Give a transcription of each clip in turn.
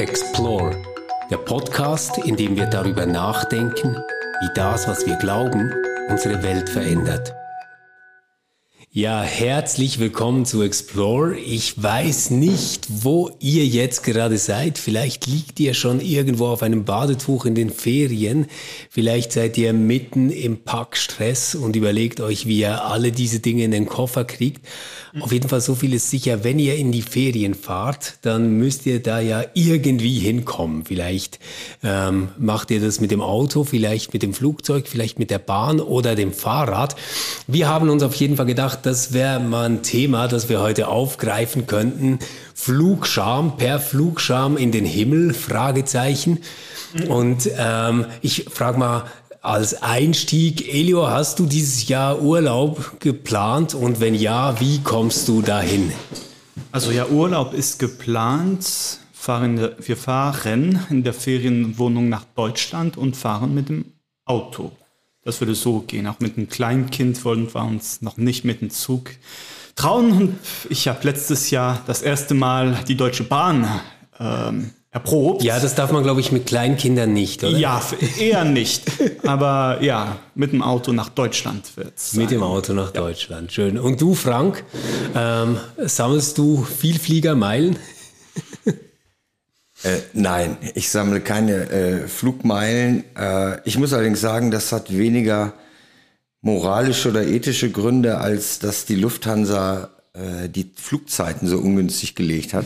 Explore, der Podcast, in dem wir darüber nachdenken, wie das, was wir glauben, unsere Welt verändert. Ja, herzlich willkommen zu Explore. Ich weiß nicht, wo ihr jetzt gerade seid. Vielleicht liegt ihr schon irgendwo auf einem Badetuch in den Ferien. Vielleicht seid ihr mitten im Packstress und überlegt euch, wie ihr alle diese Dinge in den Koffer kriegt. Auf jeden Fall so viel ist sicher, wenn ihr in die Ferien fahrt, dann müsst ihr da ja irgendwie hinkommen. Vielleicht ähm, macht ihr das mit dem Auto, vielleicht mit dem Flugzeug, vielleicht mit der Bahn oder dem Fahrrad. Wir haben uns auf jeden Fall gedacht, das wäre mal ein Thema, das wir heute aufgreifen könnten. Flugscham, per Flugscham in den Himmel? Fragezeichen. Und ähm, ich frage mal, als Einstieg, Elio, hast du dieses Jahr Urlaub geplant und wenn ja, wie kommst du dahin? Also ja, Urlaub ist geplant. Fahren, wir fahren in der Ferienwohnung nach Deutschland und fahren mit dem Auto. Das würde so gehen. Auch mit einem Kleinkind wollen wir uns noch nicht mit dem Zug trauen. Und ich habe letztes Jahr das erste Mal die Deutsche Bahn ähm, erprobt. Ja, das darf man, glaube ich, mit Kleinkindern nicht, oder? Ja, eher nicht. Aber ja, mit dem Auto nach Deutschland wird es. Mit dem Auto nach ja. Deutschland, schön. Und du, Frank, ähm, sammelst du viel Fliegermeilen? Äh, nein, ich sammle keine äh, Flugmeilen. Äh, ich muss allerdings sagen, das hat weniger moralische oder ethische Gründe, als dass die Lufthansa äh, die Flugzeiten so ungünstig gelegt hat.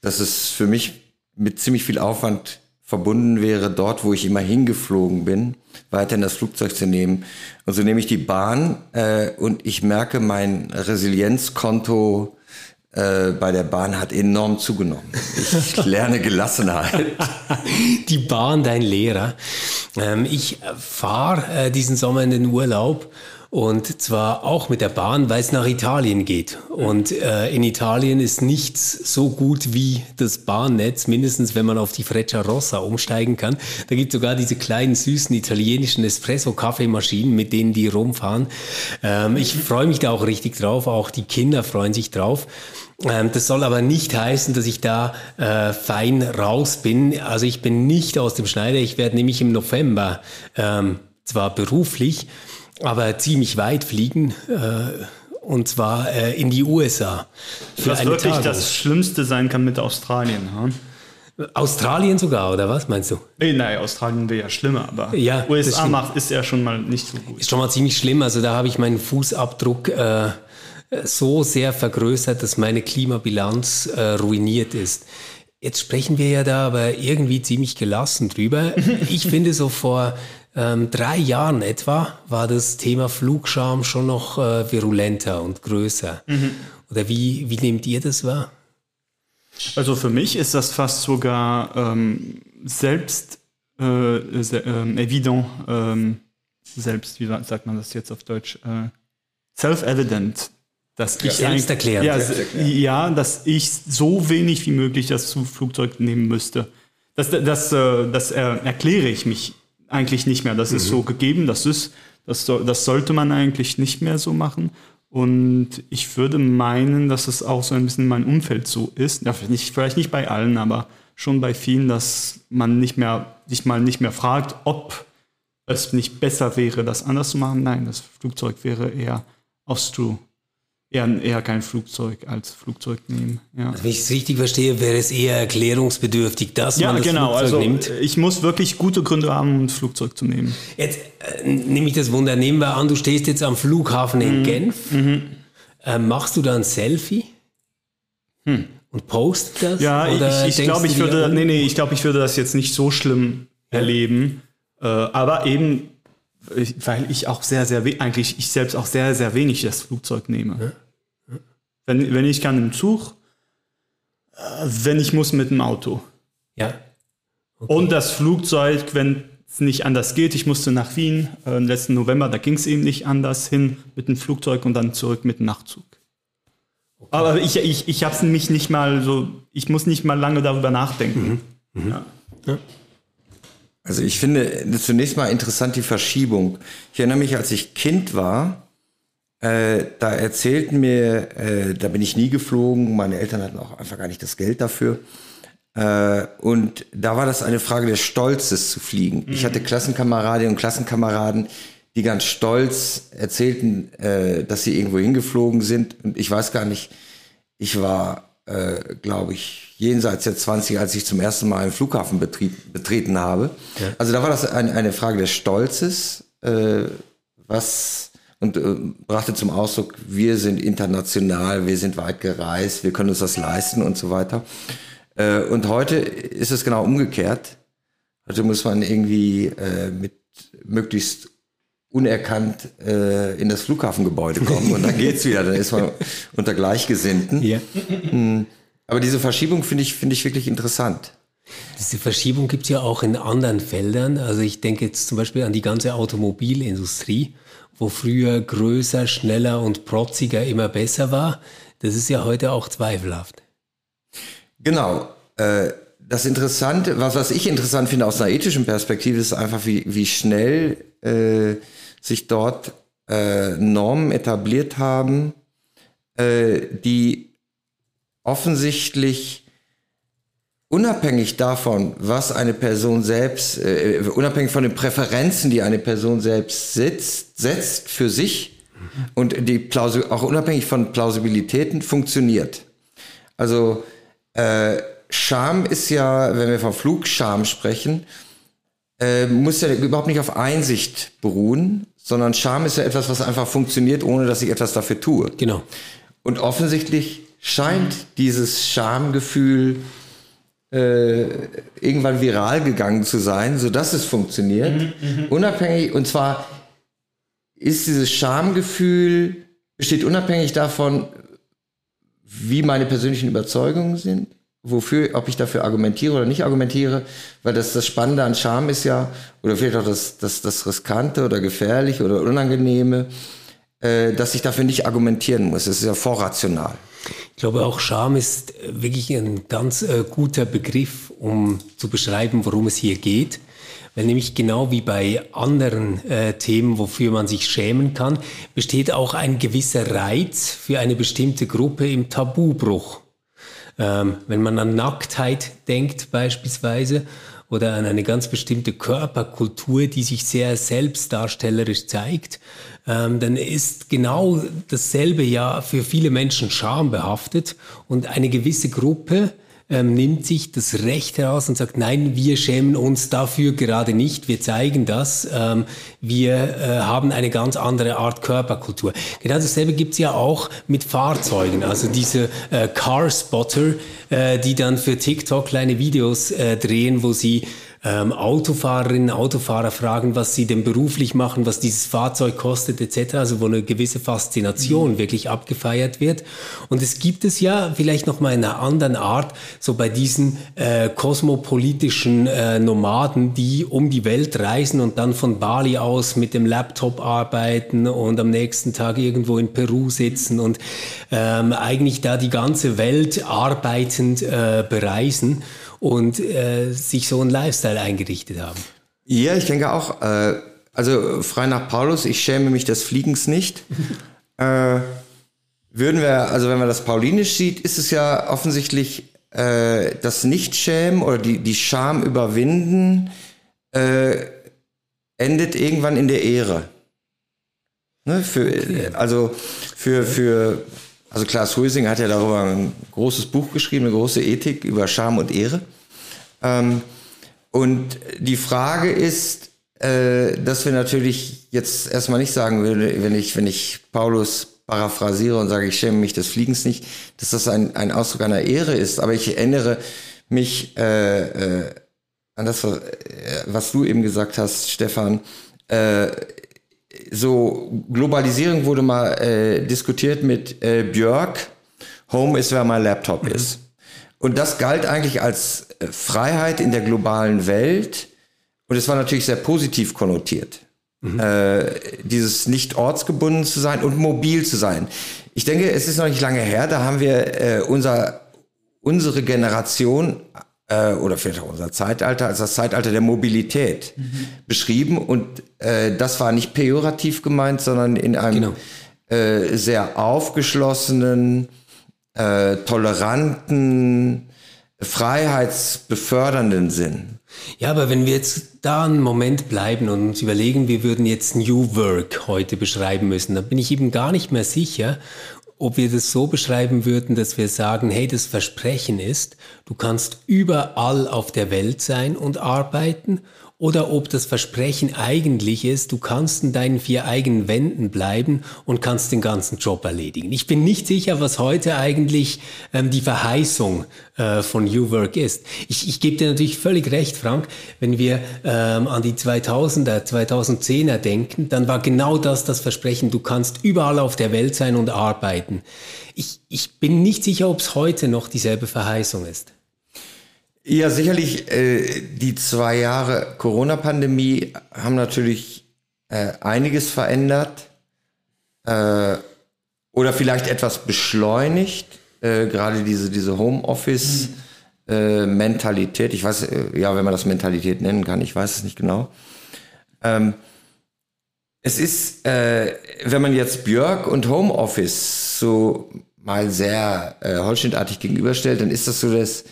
Das ist für mich mit ziemlich viel Aufwand verbunden wäre, dort, wo ich immer hingeflogen bin, weiterhin das Flugzeug zu nehmen. Und so nehme ich die Bahn äh, und ich merke, mein Resilienzkonto äh, bei der Bahn hat enorm zugenommen. Ich lerne Gelassenheit. Die Bahn, dein Lehrer. Ähm, ich fahre äh, diesen Sommer in den Urlaub und zwar auch mit der Bahn, weil es nach Italien geht. Und äh, in Italien ist nichts so gut wie das Bahnnetz, mindestens wenn man auf die Freccia Rossa umsteigen kann. Da gibt es sogar diese kleinen süßen italienischen Espresso-Kaffeemaschinen, mit denen die rumfahren. Ähm, ich freue mich da auch richtig drauf, auch die Kinder freuen sich drauf. Ähm, das soll aber nicht heißen, dass ich da äh, fein raus bin. Also ich bin nicht aus dem Schneider. Ich werde nämlich im November ähm, zwar beruflich, aber ziemlich weit fliegen. Äh, und zwar äh, in die USA. Für Was wirklich Tagung. das Schlimmste sein kann mit Australien. Hm? Australien sogar, oder was meinst du? Nein, Australien wäre ja schlimmer, aber ja, USA macht, ist ja schon mal nicht so gut. Ist schon mal ziemlich schlimm. Also da habe ich meinen Fußabdruck äh, so sehr vergrößert, dass meine Klimabilanz äh, ruiniert ist. Jetzt sprechen wir ja da aber irgendwie ziemlich gelassen drüber. Ich finde so vor ähm, drei Jahren etwa war das Thema Flugscham schon noch äh, virulenter und größer. Mhm. Oder wie, wie nehmt ihr das wahr? Also für mich ist das fast sogar ähm, selbst äh, äh, evident, ähm, selbst, wie sagt man das jetzt auf Deutsch, äh, self-evident, dass ich selbst erklären. Ja, ja, dass ich so wenig wie möglich das Flugzeug nehmen müsste. Das, das, das, das erkläre ich mich eigentlich nicht mehr. Das mhm. ist so gegeben, das ist, das, das sollte man eigentlich nicht mehr so machen. Und ich würde meinen, dass es auch so ein bisschen in meinem Umfeld so ist. Ja, nicht, vielleicht nicht bei allen, aber schon bei vielen, dass man nicht mehr, sich mal nicht mehr fragt, ob es nicht besser wäre, das anders zu machen. Nein, das Flugzeug wäre eher aus True eher, eher kein Flugzeug als Flugzeug nehmen. Ja. Also wenn ich es richtig verstehe, wäre es eher erklärungsbedürftig, dass ja, man das genau, Flugzeug also, nimmt. Ich muss wirklich gute Gründe haben, um das Flugzeug zu nehmen. Jetzt äh, nehme ich das Wunder, nehmen wir an, du stehst jetzt am Flughafen in mhm. Genf. Mhm. Äh, machst du da ein Selfie? Hm. Und post das? Ja, Oder ich, ich glaube, ich würde, nee, nee, ich glaube, ich würde das jetzt nicht so schlimm ja. erleben. Äh, aber eben, weil ich auch sehr, sehr, eigentlich ich selbst auch sehr, sehr wenig das Flugzeug nehme. Ja. Wenn, wenn ich kann im Zug, äh, wenn ich muss mit dem Auto. Ja. Okay. Und das Flugzeug, wenn es nicht anders geht, ich musste nach Wien äh, letzten November, da ging es eben nicht anders hin mit dem Flugzeug und dann zurück mit dem Nachtzug. Okay. Aber ich, ich, ich habe es mich nicht mal so, ich muss nicht mal lange darüber nachdenken. Mhm. Mhm. Ja. Ja. Also ich finde zunächst mal interessant die Verschiebung. Ich erinnere mich, als ich Kind war, äh, da erzählten mir, äh, da bin ich nie geflogen, meine Eltern hatten auch einfach gar nicht das Geld dafür. Äh, und da war das eine Frage des Stolzes zu fliegen. Ich hatte Klassenkameradinnen und Klassenkameraden, die ganz stolz erzählten, äh, dass sie irgendwo hingeflogen sind. Und ich weiß gar nicht, ich war, äh, glaube ich, jenseits der 20, als ich zum ersten Mal einen Flughafen betreten habe. Ja. Also da war das ein, eine Frage des Stolzes, äh, was und äh, brachte zum Ausdruck, wir sind international, wir sind weit gereist, wir können uns das leisten und so weiter. Äh, und heute ist es genau umgekehrt. Heute muss man irgendwie äh, mit möglichst unerkannt äh, in das Flughafengebäude kommen und dann geht's wieder, dann ist man unter Gleichgesinnten. Ja. Hm. Aber diese Verschiebung finde ich, finde ich wirklich interessant. Diese Verschiebung gibt's ja auch in anderen Feldern. Also ich denke jetzt zum Beispiel an die ganze Automobilindustrie, wo früher größer, schneller und protziger immer besser war. Das ist ja heute auch zweifelhaft. Genau. Äh, das Interessante, was, was ich interessant finde aus einer ethischen Perspektive, ist einfach, wie, wie schnell äh, sich dort äh, Normen etabliert haben, äh, die offensichtlich unabhängig davon, was eine Person selbst, äh, unabhängig von den Präferenzen, die eine Person selbst setzt, setzt für sich und die Plausi auch unabhängig von Plausibilitäten funktioniert. Also äh, Scham ist ja, wenn wir von Flugscham sprechen, äh, muss ja überhaupt nicht auf Einsicht beruhen, sondern Scham ist ja etwas, was einfach funktioniert, ohne dass ich etwas dafür tue. Genau. Und offensichtlich scheint dieses Schamgefühl äh, irgendwann viral gegangen zu sein, sodass es funktioniert. Mhm, mhm, unabhängig, und zwar ist dieses Schamgefühl, besteht unabhängig davon, wie meine persönlichen Überzeugungen sind, wofür, ob ich dafür argumentiere oder nicht argumentiere, weil das, das Spannende an Scham ist ja, oder vielleicht auch das, das, das Riskante oder Gefährliche oder Unangenehme, dass ich dafür nicht argumentieren muss. Das ist ja vorrational. Ich glaube, auch Scham ist wirklich ein ganz äh, guter Begriff, um zu beschreiben, worum es hier geht. Weil nämlich genau wie bei anderen äh, Themen, wofür man sich schämen kann, besteht auch ein gewisser Reiz für eine bestimmte Gruppe im Tabubruch. Ähm, wenn man an Nacktheit denkt beispielsweise oder an eine ganz bestimmte Körperkultur, die sich sehr selbstdarstellerisch zeigt, ähm, dann ist genau dasselbe ja für viele Menschen schambehaftet. Und eine gewisse Gruppe ähm, nimmt sich das Recht heraus und sagt, nein, wir schämen uns dafür gerade nicht, wir zeigen das, ähm, wir äh, haben eine ganz andere Art Körperkultur. Genau dasselbe gibt's ja auch mit Fahrzeugen, also diese äh, Car-Spotter, äh, die dann für TikTok kleine Videos äh, drehen, wo sie ähm, Autofahrerinnen, Autofahrer fragen, was sie denn beruflich machen, was dieses Fahrzeug kostet etc., also wo eine gewisse Faszination mhm. wirklich abgefeiert wird. Und es gibt es ja vielleicht noch mal in einer anderen Art, so bei diesen äh, kosmopolitischen äh, Nomaden, die um die Welt reisen und dann von Bali aus mit dem Laptop arbeiten und am nächsten Tag irgendwo in Peru sitzen und ähm, eigentlich da die ganze Welt arbeitend äh, bereisen und äh, sich so einen Lifestyle eingerichtet haben. Ja, ich denke auch. Äh, also frei nach Paulus, ich schäme mich des Fliegens nicht. äh, würden wir, also wenn man das paulinisch sieht, ist es ja offensichtlich äh, das Nicht-Schämen oder die, die Scham überwinden äh, endet irgendwann in der Ehre. Ne, für, okay. Also für, für also Klaas Huising hat ja darüber ein großes Buch geschrieben, eine große Ethik über Scham und Ehre. Ähm, und die Frage ist, äh, dass wir natürlich jetzt erstmal nicht sagen würde, wenn ich, wenn ich Paulus paraphrasiere und sage, ich schäme mich des Fliegens nicht, dass das ein, ein Ausdruck einer Ehre ist. Aber ich erinnere mich äh, äh, an das, was du eben gesagt hast, Stefan. Äh, so Globalisierung wurde mal äh, diskutiert mit äh, Björk. Home ist, wer mein Laptop mhm. ist. Und das galt eigentlich als äh, Freiheit in der globalen Welt. Und es war natürlich sehr positiv konnotiert. Mhm. Äh, dieses nicht ortsgebunden zu sein und mobil zu sein. Ich denke, es ist noch nicht lange her, da haben wir äh, unser, unsere Generation äh, oder vielleicht auch unser Zeitalter als das Zeitalter der Mobilität mhm. beschrieben. Und äh, das war nicht pejorativ gemeint, sondern in einem genau. äh, sehr aufgeschlossenen, äh, toleranten, freiheitsbefördernden Sinn. Ja, aber wenn wir jetzt da einen Moment bleiben und uns überlegen, wir würden jetzt New Work heute beschreiben müssen, dann bin ich eben gar nicht mehr sicher, ob wir das so beschreiben würden, dass wir sagen, hey, das Versprechen ist, du kannst überall auf der Welt sein und arbeiten oder ob das Versprechen eigentlich ist, du kannst in deinen vier eigenen Wänden bleiben und kannst den ganzen Job erledigen. Ich bin nicht sicher, was heute eigentlich ähm, die Verheißung äh, von New Work ist. Ich, ich gebe dir natürlich völlig recht, Frank, wenn wir ähm, an die 2000er, 2010er denken, dann war genau das das Versprechen, du kannst überall auf der Welt sein und arbeiten. Ich, ich bin nicht sicher, ob es heute noch dieselbe Verheißung ist. Ja, sicherlich. Äh, die zwei Jahre Corona-Pandemie haben natürlich äh, einiges verändert äh, oder vielleicht etwas beschleunigt. Äh, gerade diese, diese Homeoffice-Mentalität. ich weiß, äh, ja, wenn man das Mentalität nennen kann, ich weiß es nicht genau. Ähm, es ist, äh, wenn man jetzt Björk und Homeoffice so mal sehr äh, holzschnittartig gegenüberstellt, dann ist das so das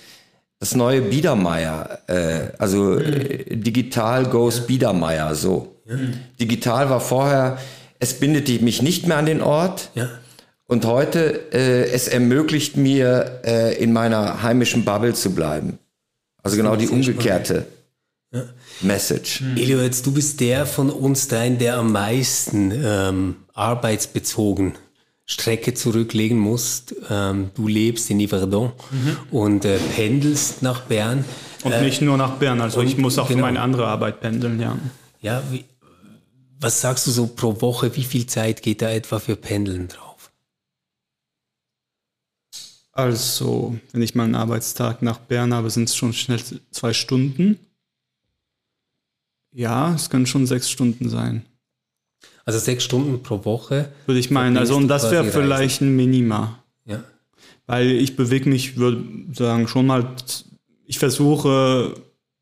das neue Biedermeier, äh, also äh, digital goes. Biedermeier, so. Ja. Digital war vorher, es bindet mich nicht mehr an den Ort. Ja. Und heute, äh, es ermöglicht mir, äh, in meiner heimischen Bubble zu bleiben. Also genau die umgekehrte ja. Message. Mhm. Elio, jetzt du bist der von uns dreien, der am meisten ähm, arbeitsbezogen Strecke zurücklegen musst. Ähm, du lebst in Yverdon mhm. und äh, pendelst nach Bern. Und äh, nicht nur nach Bern, also ich muss auch genau. für meine andere Arbeit pendeln, ja. Ja, wie, was sagst du so pro Woche, wie viel Zeit geht da etwa für Pendeln drauf? Also, wenn ich mal einen Arbeitstag nach Bern habe, sind es schon schnell zwei Stunden. Ja, es können schon sechs Stunden sein. Also sechs Stunden pro Woche. Würde ich meinen. Also und das wäre vielleicht ein Minima. Ja. Weil ich bewege mich, würde sagen, schon mal, ich versuche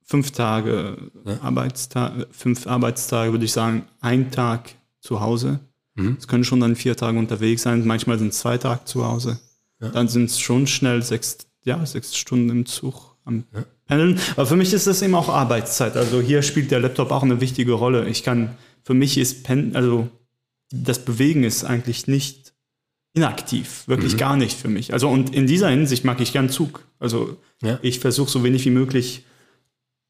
fünf Tage ja. Arbeitstage, fünf Arbeitstage, würde ich sagen, ein Tag zu Hause. Mhm. Es mhm. können schon dann vier Tage unterwegs sein, manchmal sind es zwei Tage zu Hause. Ja. Dann sind es schon schnell sechs, ja, sechs Stunden im Zug am ja. Pendeln. Aber für mich ist das eben auch Arbeitszeit. Also hier spielt der Laptop auch eine wichtige Rolle. Ich kann für mich ist Pen, also das Bewegen ist eigentlich nicht inaktiv, wirklich mhm. gar nicht für mich. Also und in dieser Hinsicht mag ich gern Zug. Also ja. ich versuche so wenig wie möglich,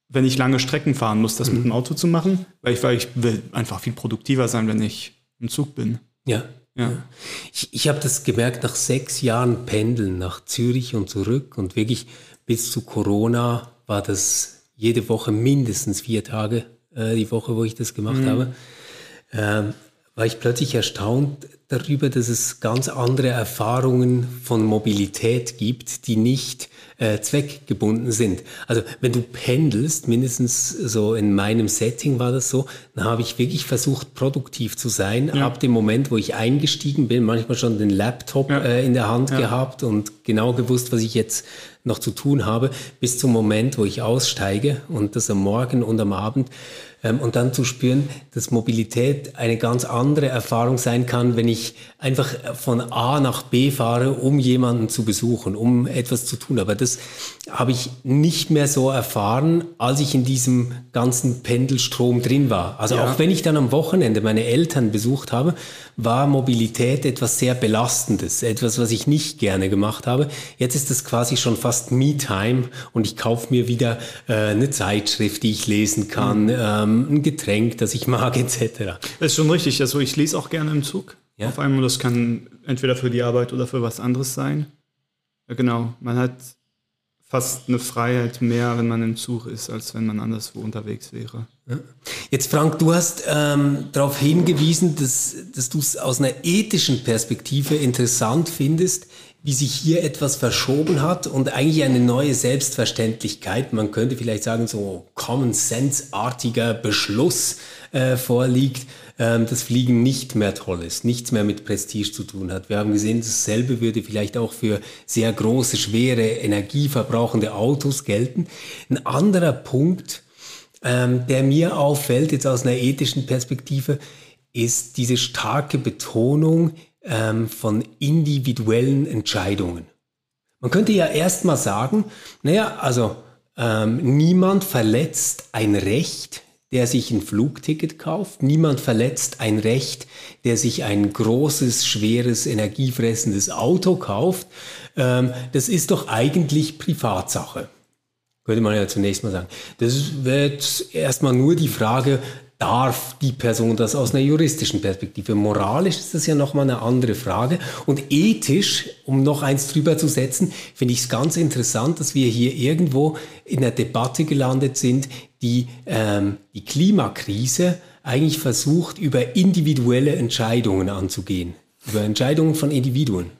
wenn ich lange Strecken fahren muss, das mhm. mit dem Auto zu machen, weil ich, weil ich will einfach viel produktiver sein, wenn ich im Zug bin. Ja. Ja. Ich, ich habe das gemerkt nach sechs Jahren Pendeln nach Zürich und zurück und wirklich bis zu Corona war das jede Woche mindestens vier Tage äh, die Woche, wo ich das gemacht mhm. habe, ähm, war ich plötzlich erstaunt darüber, dass es ganz andere Erfahrungen von Mobilität gibt, die nicht äh, zweckgebunden sind. Also wenn du pendelst, mindestens so in meinem Setting war das so, dann habe ich wirklich versucht, produktiv zu sein. Ja. Ab dem Moment, wo ich eingestiegen bin, manchmal schon den Laptop ja. äh, in der Hand ja. gehabt und genau gewusst, was ich jetzt noch zu tun habe, bis zum Moment, wo ich aussteige und das am Morgen und am Abend. Ähm, und dann zu spüren, dass Mobilität eine ganz andere Erfahrung sein kann, wenn ich einfach von A nach B fahre, um jemanden zu besuchen, um etwas zu tun. Aber das habe ich nicht mehr so erfahren, als ich in diesem ganzen Pendelstrom drin war. Also ja. auch wenn ich dann am Wochenende meine Eltern besucht habe, war Mobilität etwas sehr Belastendes, etwas, was ich nicht gerne gemacht habe. Jetzt ist das quasi schon fast Me-Time und ich kaufe mir wieder äh, eine Zeitschrift, die ich lesen kann, mhm. ähm, ein Getränk, das ich mag, etc. Das ist schon richtig. Also ich lese auch gerne im Zug. Ja? Auf einmal, das kann entweder für die Arbeit oder für was anderes sein. Ja, genau. Man hat fast eine Freiheit mehr, wenn man im Zug ist, als wenn man anderswo unterwegs wäre. Jetzt Frank, du hast ähm, darauf hingewiesen, dass, dass du es aus einer ethischen Perspektive interessant findest, wie sich hier etwas verschoben hat und eigentlich eine neue Selbstverständlichkeit, man könnte vielleicht sagen, so Common Sense-artiger Beschluss äh, vorliegt, ähm, dass Fliegen nicht mehr toll ist, nichts mehr mit Prestige zu tun hat. Wir haben gesehen, dasselbe würde vielleicht auch für sehr große, schwere, energieverbrauchende Autos gelten. Ein anderer Punkt, ähm, der mir auffällt, jetzt aus einer ethischen Perspektive, ist diese starke Betonung ähm, von individuellen Entscheidungen. Man könnte ja erstmal sagen, naja, also ähm, niemand verletzt ein Recht, der sich ein Flugticket kauft. Niemand verletzt ein Recht, der sich ein großes, schweres, energiefressendes Auto kauft. Ähm, das ist doch eigentlich Privatsache. Könnte man ja zunächst mal sagen. Das wird erstmal nur die Frage, darf die Person das aus einer juristischen Perspektive. Moralisch ist das ja nochmal eine andere Frage. Und ethisch, um noch eins drüber zu setzen, finde ich es ganz interessant, dass wir hier irgendwo in einer Debatte gelandet sind, die ähm, die Klimakrise eigentlich versucht, über individuelle Entscheidungen anzugehen. Über Entscheidungen von Individuen.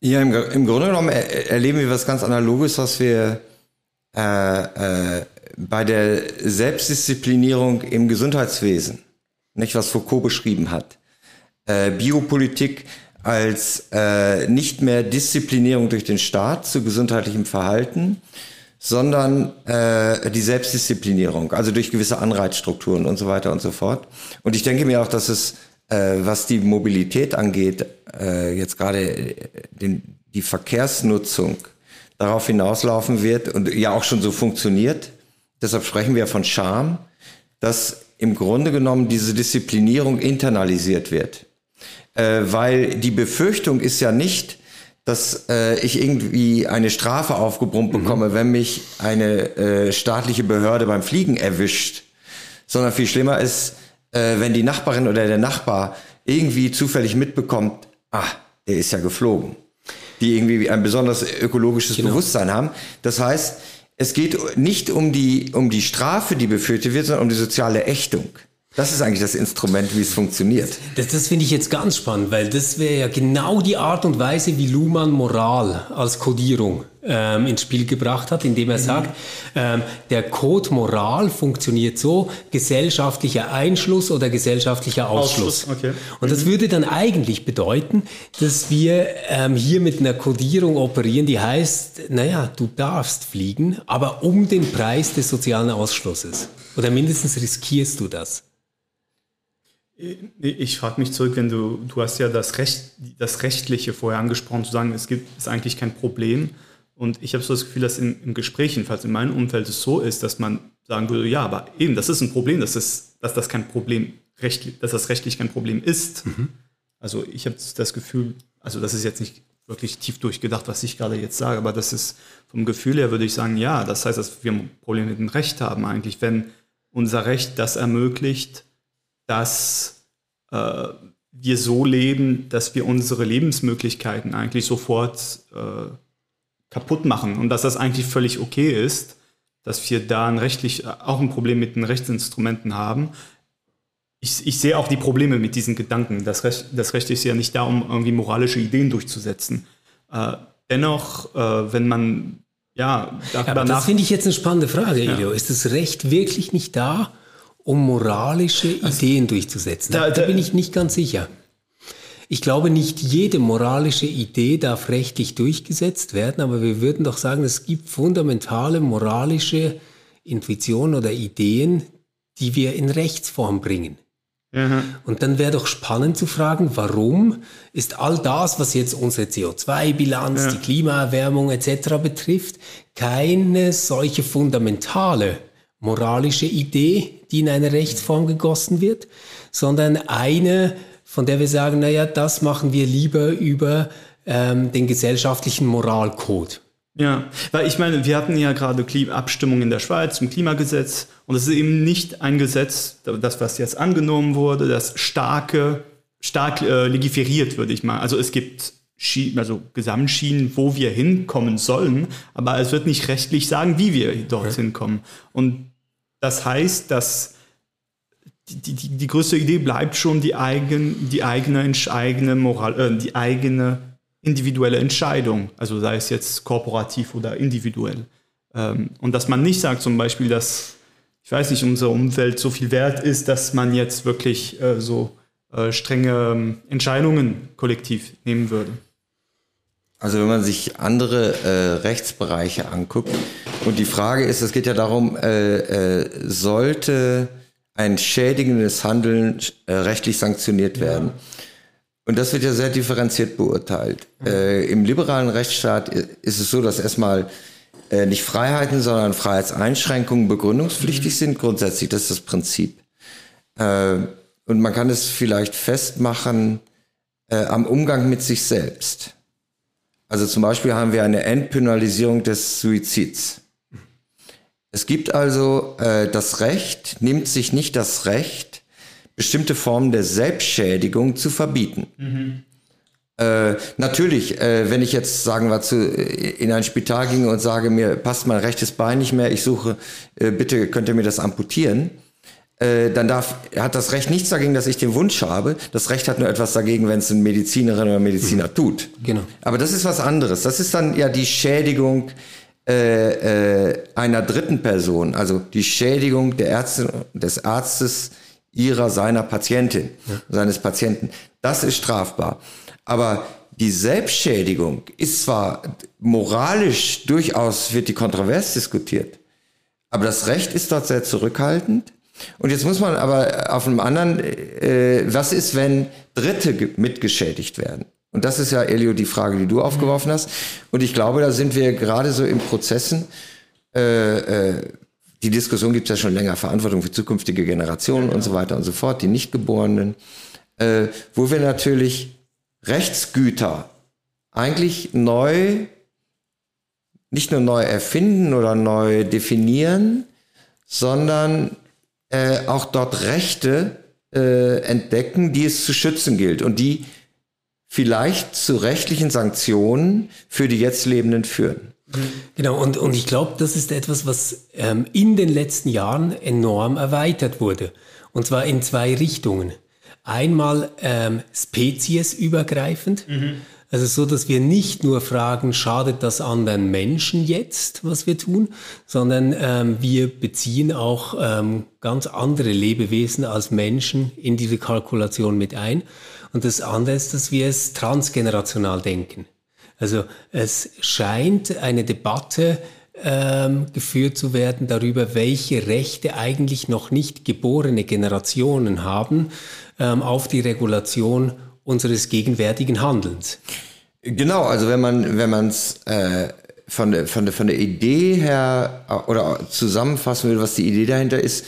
Ja, im, im Grunde genommen erleben wir was ganz Analoges, was wir äh, äh, bei der Selbstdisziplinierung im Gesundheitswesen, nicht was Foucault beschrieben hat, äh, Biopolitik als äh, nicht mehr Disziplinierung durch den Staat zu gesundheitlichem Verhalten, sondern äh, die Selbstdisziplinierung, also durch gewisse Anreizstrukturen und so weiter und so fort. Und ich denke mir auch, dass es, äh, was die Mobilität angeht, äh, jetzt gerade den, die Verkehrsnutzung darauf hinauslaufen wird und ja auch schon so funktioniert, deshalb sprechen wir von Scham, dass im Grunde genommen diese Disziplinierung internalisiert wird. Äh, weil die Befürchtung ist ja nicht, dass äh, ich irgendwie eine Strafe aufgebrummt mhm. bekomme, mhm. wenn mich eine äh, staatliche Behörde beim Fliegen erwischt, sondern viel schlimmer ist, äh, wenn die Nachbarin oder der Nachbar irgendwie zufällig mitbekommt, ah, der ist ja geflogen, die irgendwie ein besonders ökologisches genau. Bewusstsein haben. Das heißt, es geht nicht um die, um die Strafe, die befürchtet wird, sondern um die soziale Ächtung. Das ist eigentlich das Instrument, wie es funktioniert. Das, das finde ich jetzt ganz spannend, weil das wäre ja genau die Art und Weise, wie Luhmann Moral als Kodierung ähm, ins Spiel gebracht hat, indem er mhm. sagt, ähm, der Code Moral funktioniert so, gesellschaftlicher Einschluss oder gesellschaftlicher Ausschluss. Ausschluss okay. Und mhm. das würde dann eigentlich bedeuten, dass wir ähm, hier mit einer Kodierung operieren, die heißt, naja, du darfst fliegen, aber um den Preis des sozialen Ausschlusses. Oder mindestens riskierst du das. Ich frage mich zurück, wenn du, du hast ja das, Recht, das Rechtliche vorher angesprochen, zu sagen, es gibt, ist eigentlich kein Problem. Und ich habe so das Gefühl, dass in, im Gespräch, jedenfalls in meinem Umfeld, es so ist, dass man sagen würde, ja, aber eben, das ist ein Problem, dass, es, dass das kein Problem, rechtlich, dass das rechtlich kein Problem ist. Mhm. Also ich habe das Gefühl, also das ist jetzt nicht wirklich tief durchgedacht, was ich gerade jetzt sage, aber das ist vom Gefühl her, würde ich sagen, ja, das heißt, dass wir ein Problem mit dem Recht haben eigentlich, wenn unser Recht das ermöglicht, dass äh, wir so leben, dass wir unsere Lebensmöglichkeiten eigentlich sofort äh, kaputt machen und dass das eigentlich völlig okay ist, dass wir da ein rechtlich auch ein Problem mit den Rechtsinstrumenten haben. Ich, ich sehe auch die Probleme mit diesen Gedanken. Das Recht, das Recht ist ja nicht da, um irgendwie moralische Ideen durchzusetzen. Äh, dennoch, äh, wenn man ja, darüber ja, Das finde ich jetzt eine spannende Frage, Elio. Ja. Ist das Recht wirklich nicht da, um moralische also, Ideen durchzusetzen? Da, da, da bin ich nicht ganz sicher. Ich glaube, nicht jede moralische Idee darf rechtlich durchgesetzt werden, aber wir würden doch sagen, es gibt fundamentale moralische Intuitionen oder Ideen, die wir in Rechtsform bringen. Mhm. Und dann wäre doch spannend zu fragen, warum ist all das, was jetzt unsere CO2-Bilanz, ja. die Klimaerwärmung etc. betrifft, keine solche fundamentale moralische Idee, die in eine Rechtsform gegossen wird, sondern eine, von der wir sagen, naja, das machen wir lieber über ähm, den gesellschaftlichen Moralcode. Ja, weil ich meine, wir hatten ja gerade Abstimmung in der Schweiz zum Klimagesetz und es ist eben nicht ein Gesetz, das was jetzt angenommen wurde, das starke, stark äh, legiferiert, würde ich mal. Also es gibt Schienen, also Gesamtschienen, wo wir hinkommen sollen, aber es wird nicht rechtlich sagen, wie wir dorthin kommen. Und das heißt, dass die, die, die größte Idee bleibt schon die, eigen, die eigene, eigene Moral, äh, die eigene individuelle Entscheidung, also sei es jetzt korporativ oder individuell. Ähm, und dass man nicht sagt zum Beispiel, dass, ich weiß nicht, unsere Umwelt so viel wert ist, dass man jetzt wirklich äh, so äh, strenge ähm, Entscheidungen kollektiv nehmen würde. Also wenn man sich andere äh, Rechtsbereiche anguckt und die Frage ist, es geht ja darum, äh, äh, sollte ein schädigendes Handeln äh, rechtlich sanktioniert werden. Und das wird ja sehr differenziert beurteilt. Mhm. Äh, Im liberalen Rechtsstaat ist es so, dass erstmal äh, nicht Freiheiten, sondern Freiheitseinschränkungen begründungspflichtig mhm. sind. Grundsätzlich, das ist das Prinzip. Äh, und man kann es vielleicht festmachen äh, am Umgang mit sich selbst. Also zum Beispiel haben wir eine Entpenalisierung des Suizids. Es gibt also äh, das Recht, nimmt sich nicht das Recht, bestimmte Formen der Selbstschädigung zu verbieten. Mhm. Äh, natürlich, äh, wenn ich jetzt sagen wir zu in ein Spital ginge und sage mir passt mein rechtes Bein nicht mehr, ich suche äh, bitte könnt ihr mir das amputieren, äh, dann darf hat das Recht nichts dagegen, dass ich den Wunsch habe. Das Recht hat nur etwas dagegen, wenn es eine Medizinerin oder Mediziner mhm. tut. Genau. Aber das ist was anderes. Das ist dann ja die Schädigung äh, äh, einer dritten Person, also die Schädigung der Ärztin, des Arztes ihrer, seiner Patientin, ja. seines Patienten. Das ist strafbar. Aber die Selbstschädigung ist zwar moralisch durchaus, wird die kontrovers diskutiert, aber das Recht ist dort sehr zurückhaltend. Und jetzt muss man aber auf einem anderen, äh, was ist, wenn Dritte mitgeschädigt werden? Und das ist ja, Elio, die Frage, die du aufgeworfen hast. Und ich glaube, da sind wir gerade so in Prozessen. Äh, äh, die Diskussion gibt es ja schon länger, Verantwortung für zukünftige Generationen ja, und so weiter und so fort, die Nichtgeborenen, äh, wo wir natürlich Rechtsgüter eigentlich neu, nicht nur neu erfinden oder neu definieren, sondern äh, auch dort Rechte äh, entdecken, die es zu schützen gilt und die vielleicht zu rechtlichen Sanktionen für die jetzt Lebenden führen. Genau, und, und ich glaube, das ist etwas, was ähm, in den letzten Jahren enorm erweitert wurde. Und zwar in zwei Richtungen. Einmal ähm, speziesübergreifend. Mhm. Also so, dass wir nicht nur fragen, schadet das anderen Menschen jetzt, was wir tun, sondern ähm, wir beziehen auch ähm, ganz andere Lebewesen als Menschen in diese Kalkulation mit ein. Und das andere ist, dass wir es transgenerational denken. Also es scheint eine Debatte ähm, geführt zu werden darüber, welche Rechte eigentlich noch nicht geborene Generationen haben ähm, auf die Regulation unseres gegenwärtigen Handelns. Genau, also wenn man wenn man es äh, von der von der von der Idee her äh, oder zusammenfassen will, was die Idee dahinter ist,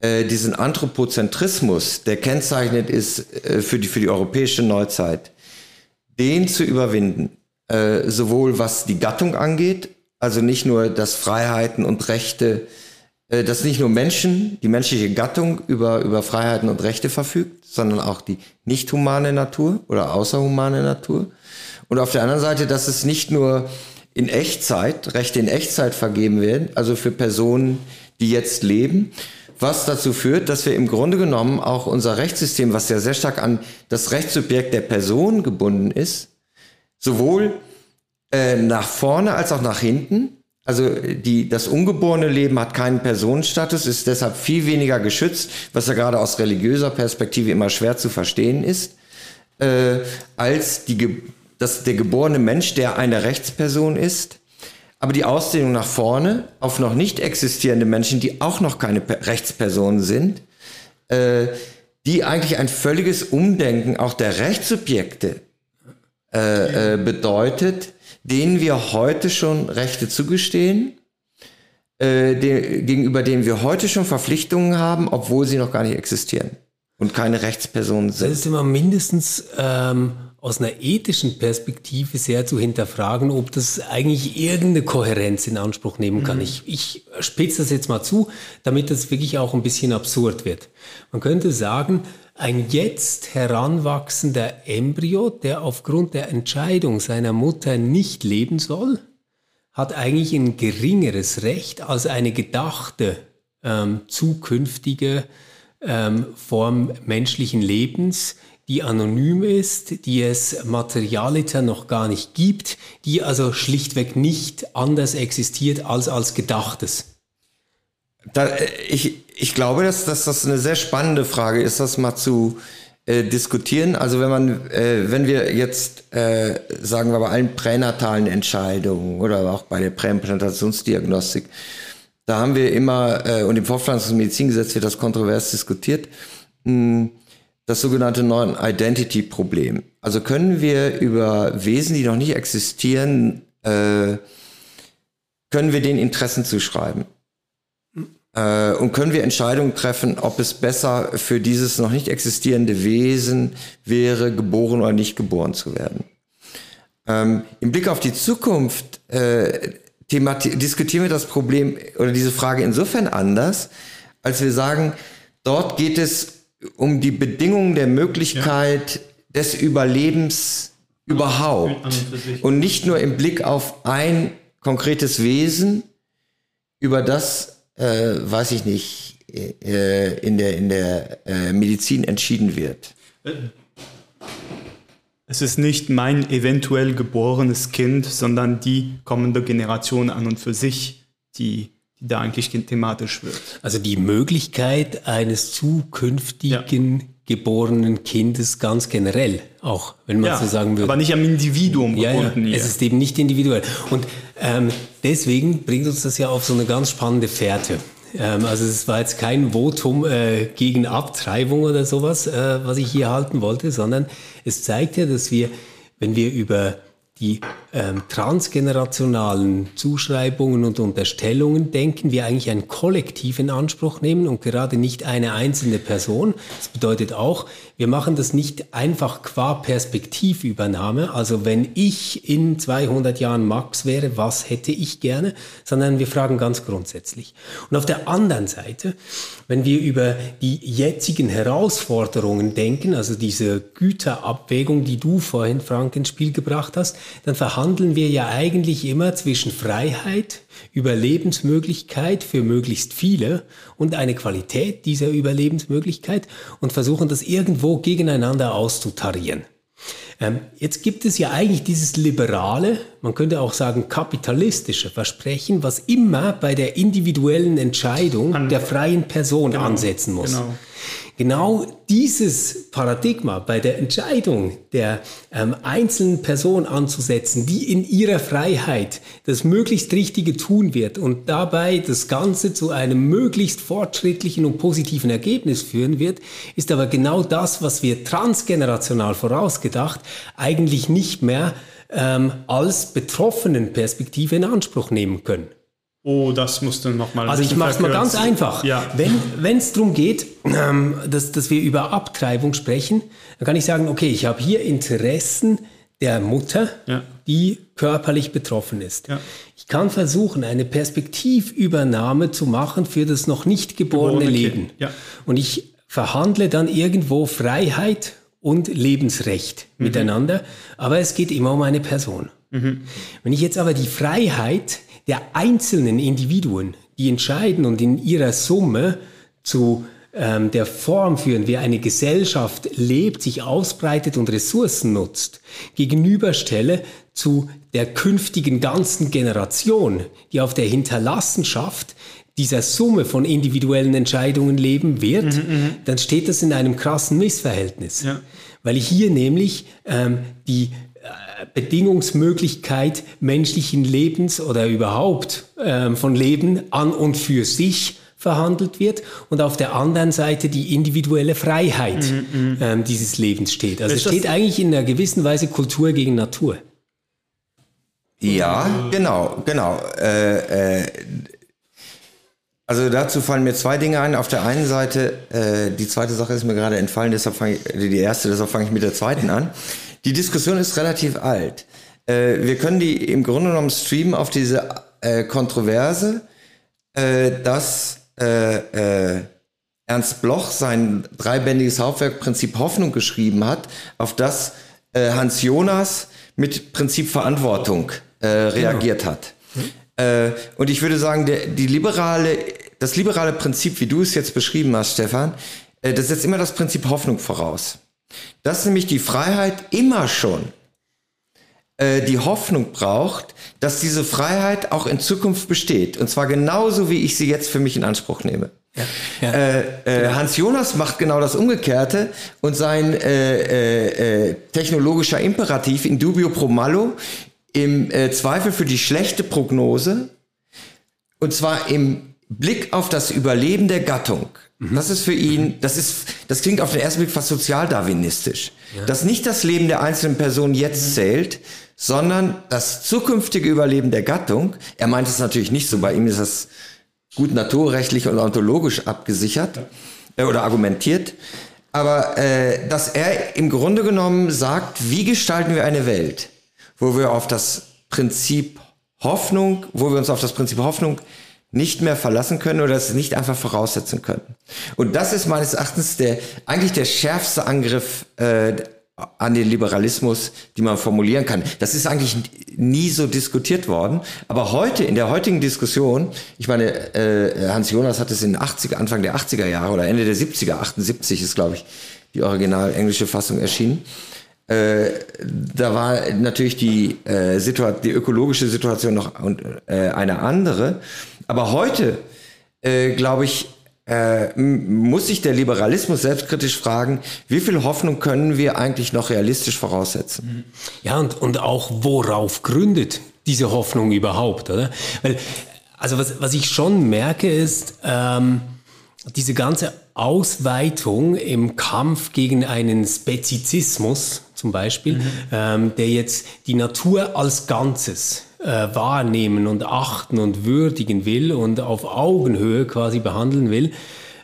äh, diesen Anthropozentrismus, der kennzeichnet ist äh, für die für die europäische Neuzeit, den zu überwinden, äh, sowohl was die Gattung angeht, also nicht nur, dass Freiheiten und Rechte äh, dass nicht nur Menschen, die menschliche Gattung über, über Freiheiten und Rechte verfügt, sondern auch die nicht humane Natur oder außerhumane Natur. Und auf der anderen Seite, dass es nicht nur in Echtzeit, Rechte in Echtzeit vergeben werden, also für Personen, die jetzt leben, was dazu führt, dass wir im Grunde genommen auch unser Rechtssystem, was ja sehr stark an das Rechtssubjekt der Person gebunden ist, sowohl äh, nach vorne als auch nach hinten also die, das ungeborene Leben hat keinen Personenstatus, ist deshalb viel weniger geschützt, was ja gerade aus religiöser Perspektive immer schwer zu verstehen ist, äh, als die, das, der geborene Mensch, der eine Rechtsperson ist. Aber die Ausdehnung nach vorne auf noch nicht existierende Menschen, die auch noch keine Rechtspersonen sind, äh, die eigentlich ein völliges Umdenken auch der Rechtssubjekte äh, äh, bedeutet, denen wir heute schon Rechte zugestehen, äh, de, gegenüber denen wir heute schon Verpflichtungen haben, obwohl sie noch gar nicht existieren und keine Rechtspersonen sind. Das ist immer mindestens ähm, aus einer ethischen Perspektive sehr zu hinterfragen, ob das eigentlich irgendeine Kohärenz in Anspruch nehmen kann. Mhm. Ich, ich spitze das jetzt mal zu, damit das wirklich auch ein bisschen absurd wird. Man könnte sagen, ein jetzt heranwachsender Embryo, der aufgrund der Entscheidung seiner Mutter nicht leben soll, hat eigentlich ein geringeres Recht als eine gedachte ähm, zukünftige ähm, Form menschlichen Lebens, die anonym ist, die es materialiter noch gar nicht gibt, die also schlichtweg nicht anders existiert als als Gedachtes. Da, äh, ich, ich glaube, dass, dass das eine sehr spannende Frage ist, das mal zu äh, diskutieren. Also wenn man, äh, wenn wir jetzt äh, sagen wir bei allen pränatalen Entscheidungen oder auch bei der Präimplantationsdiagnostik, da haben wir immer, äh, und im Fortpflanzungsmedizingesetz wird das kontrovers diskutiert, mh, hm, das sogenannte Non-Identity-Problem. Also können wir über Wesen, die noch nicht existieren, äh, können wir den Interessen zuschreiben? Äh, und können wir Entscheidungen treffen, ob es besser für dieses noch nicht existierende Wesen wäre, geboren oder nicht geboren zu werden? Ähm, Im Blick auf die Zukunft äh, diskutieren wir das Problem oder diese Frage insofern anders, als wir sagen, dort geht es um die Bedingungen der Möglichkeit ja. des Überlebens überhaupt und nicht nur im Blick auf ein konkretes Wesen, über das, äh, weiß ich nicht, äh, in der, in der äh, Medizin entschieden wird. Es ist nicht mein eventuell geborenes Kind, sondern die kommende Generation an und für sich, die die da eigentlich thematisch wird. Also die Möglichkeit eines zukünftigen ja. geborenen Kindes ganz generell, auch wenn man ja, so sagen würde. Aber nicht am Individuum gebunden. Ja, ja. Es ist eben nicht individuell. Und ähm, deswegen bringt uns das ja auf so eine ganz spannende Fährte. Ähm, also es war jetzt kein Votum äh, gegen Abtreibung oder sowas, äh, was ich hier halten wollte, sondern es zeigt ja, dass wir, wenn wir über die ähm, transgenerationalen Zuschreibungen und Unterstellungen denken wir eigentlich ein Kollektiv in Anspruch nehmen und gerade nicht eine einzelne Person. Das bedeutet auch, wir machen das nicht einfach qua Perspektivübernahme, also wenn ich in 200 Jahren Max wäre, was hätte ich gerne, sondern wir fragen ganz grundsätzlich. Und auf der anderen Seite, wenn wir über die jetzigen Herausforderungen denken, also diese Güterabwägung, die du vorhin, Frank, ins Spiel gebracht hast, dann verhandeln wir ja eigentlich immer zwischen Freiheit, Überlebensmöglichkeit für möglichst viele und eine Qualität dieser Überlebensmöglichkeit und versuchen das irgendwo gegeneinander auszutarieren. Ähm, jetzt gibt es ja eigentlich dieses liberale, man könnte auch sagen kapitalistische Versprechen, was immer bei der individuellen Entscheidung der freien Person genau, ansetzen muss. Genau. Genau dieses Paradigma bei der Entscheidung der ähm, einzelnen Person anzusetzen, die in ihrer Freiheit das möglichst Richtige tun wird und dabei das Ganze zu einem möglichst fortschrittlichen und positiven Ergebnis führen wird, ist aber genau das, was wir transgenerational vorausgedacht eigentlich nicht mehr ähm, als betroffenen Perspektive in Anspruch nehmen können. Oh, das musst du nochmal. Also ich mache es mal ganz einfach. Ja. Wenn es darum geht, ähm, dass, dass wir über Abtreibung sprechen, dann kann ich sagen, okay, ich habe hier Interessen der Mutter, ja. die körperlich betroffen ist. Ja. Ich kann versuchen, eine Perspektivübernahme zu machen für das noch nicht geborene, geborene Leben. Ja. Und ich verhandle dann irgendwo Freiheit und Lebensrecht mhm. miteinander, aber es geht immer um eine Person. Mhm. Wenn ich jetzt aber die Freiheit der einzelnen Individuen, die entscheiden und in ihrer Summe zu ähm, der Form führen, wie eine Gesellschaft lebt, sich ausbreitet und Ressourcen nutzt, gegenüberstelle zu der künftigen ganzen Generation, die auf der Hinterlassenschaft dieser Summe von individuellen Entscheidungen leben wird, mhm, mhm. dann steht das in einem krassen Missverhältnis. Ja. Weil hier nämlich ähm, die Bedingungsmöglichkeit menschlichen Lebens oder überhaupt ähm, von Leben an und für sich verhandelt wird und auf der anderen Seite die individuelle Freiheit mhm, mhm. ähm, dieses Lebens steht. Also es steht eigentlich in einer gewissen Weise Kultur gegen Natur. Ja, genau, genau. Äh, äh, also dazu fallen mir zwei Dinge ein. Auf der einen Seite, äh, die zweite Sache ist mir gerade entfallen, deshalb fange ich, die erste, deshalb fange ich mit der zweiten an. Die Diskussion ist relativ alt. Äh, wir können die im Grunde genommen streamen auf diese äh, Kontroverse, äh, dass äh, äh, Ernst Bloch sein dreibändiges Hauptwerk Prinzip Hoffnung geschrieben hat, auf das äh, Hans Jonas mit Prinzip Verantwortung reagiert genau. hat. Und ich würde sagen, der, die liberale, das liberale Prinzip, wie du es jetzt beschrieben hast, Stefan, das setzt immer das Prinzip Hoffnung voraus dass nämlich die Freiheit immer schon äh, die Hoffnung braucht, dass diese Freiheit auch in Zukunft besteht. Und zwar genauso, wie ich sie jetzt für mich in Anspruch nehme. Ja, ja. Äh, äh, Hans Jonas macht genau das Umgekehrte und sein äh, äh, äh, technologischer Imperativ in dubio pro malo im Zweifel für die schlechte Prognose und zwar im Blick auf das Überleben der Gattung. Das ist für ihn, das ist, das klingt auf den ersten Blick fast sozialdarwinistisch. Ja. Dass nicht das Leben der einzelnen Person jetzt zählt, sondern das zukünftige Überleben der Gattung. Er meint es natürlich nicht so, bei ihm ist das gut naturrechtlich und ontologisch abgesichert äh, oder argumentiert. Aber äh, dass er im Grunde genommen sagt, wie gestalten wir eine Welt, wo wir auf das Prinzip Hoffnung, wo wir uns auf das Prinzip Hoffnung nicht mehr verlassen können oder es nicht einfach voraussetzen können. Und das ist meines Erachtens der eigentlich der schärfste Angriff äh, an den Liberalismus, die man formulieren kann. Das ist eigentlich nie so diskutiert worden. Aber heute, in der heutigen Diskussion, ich meine, äh, Hans Jonas hat es in 80, Anfang der 80er Jahre oder Ende der 70er, 78 ist, glaube ich, die original englische Fassung erschienen. Äh, da war natürlich die, äh, Situation, die ökologische Situation noch und, äh, eine andere. Aber heute, äh, glaube ich, äh, muss sich der Liberalismus selbstkritisch fragen, wie viel Hoffnung können wir eigentlich noch realistisch voraussetzen? Ja, und, und auch worauf gründet diese Hoffnung überhaupt, oder? Weil, also was, was ich schon merke ist, ähm, diese ganze Ausweitung im Kampf gegen einen Spezizismus zum Beispiel, mhm. ähm, der jetzt die Natur als Ganzes äh, wahrnehmen und achten und würdigen will und auf Augenhöhe quasi behandeln will,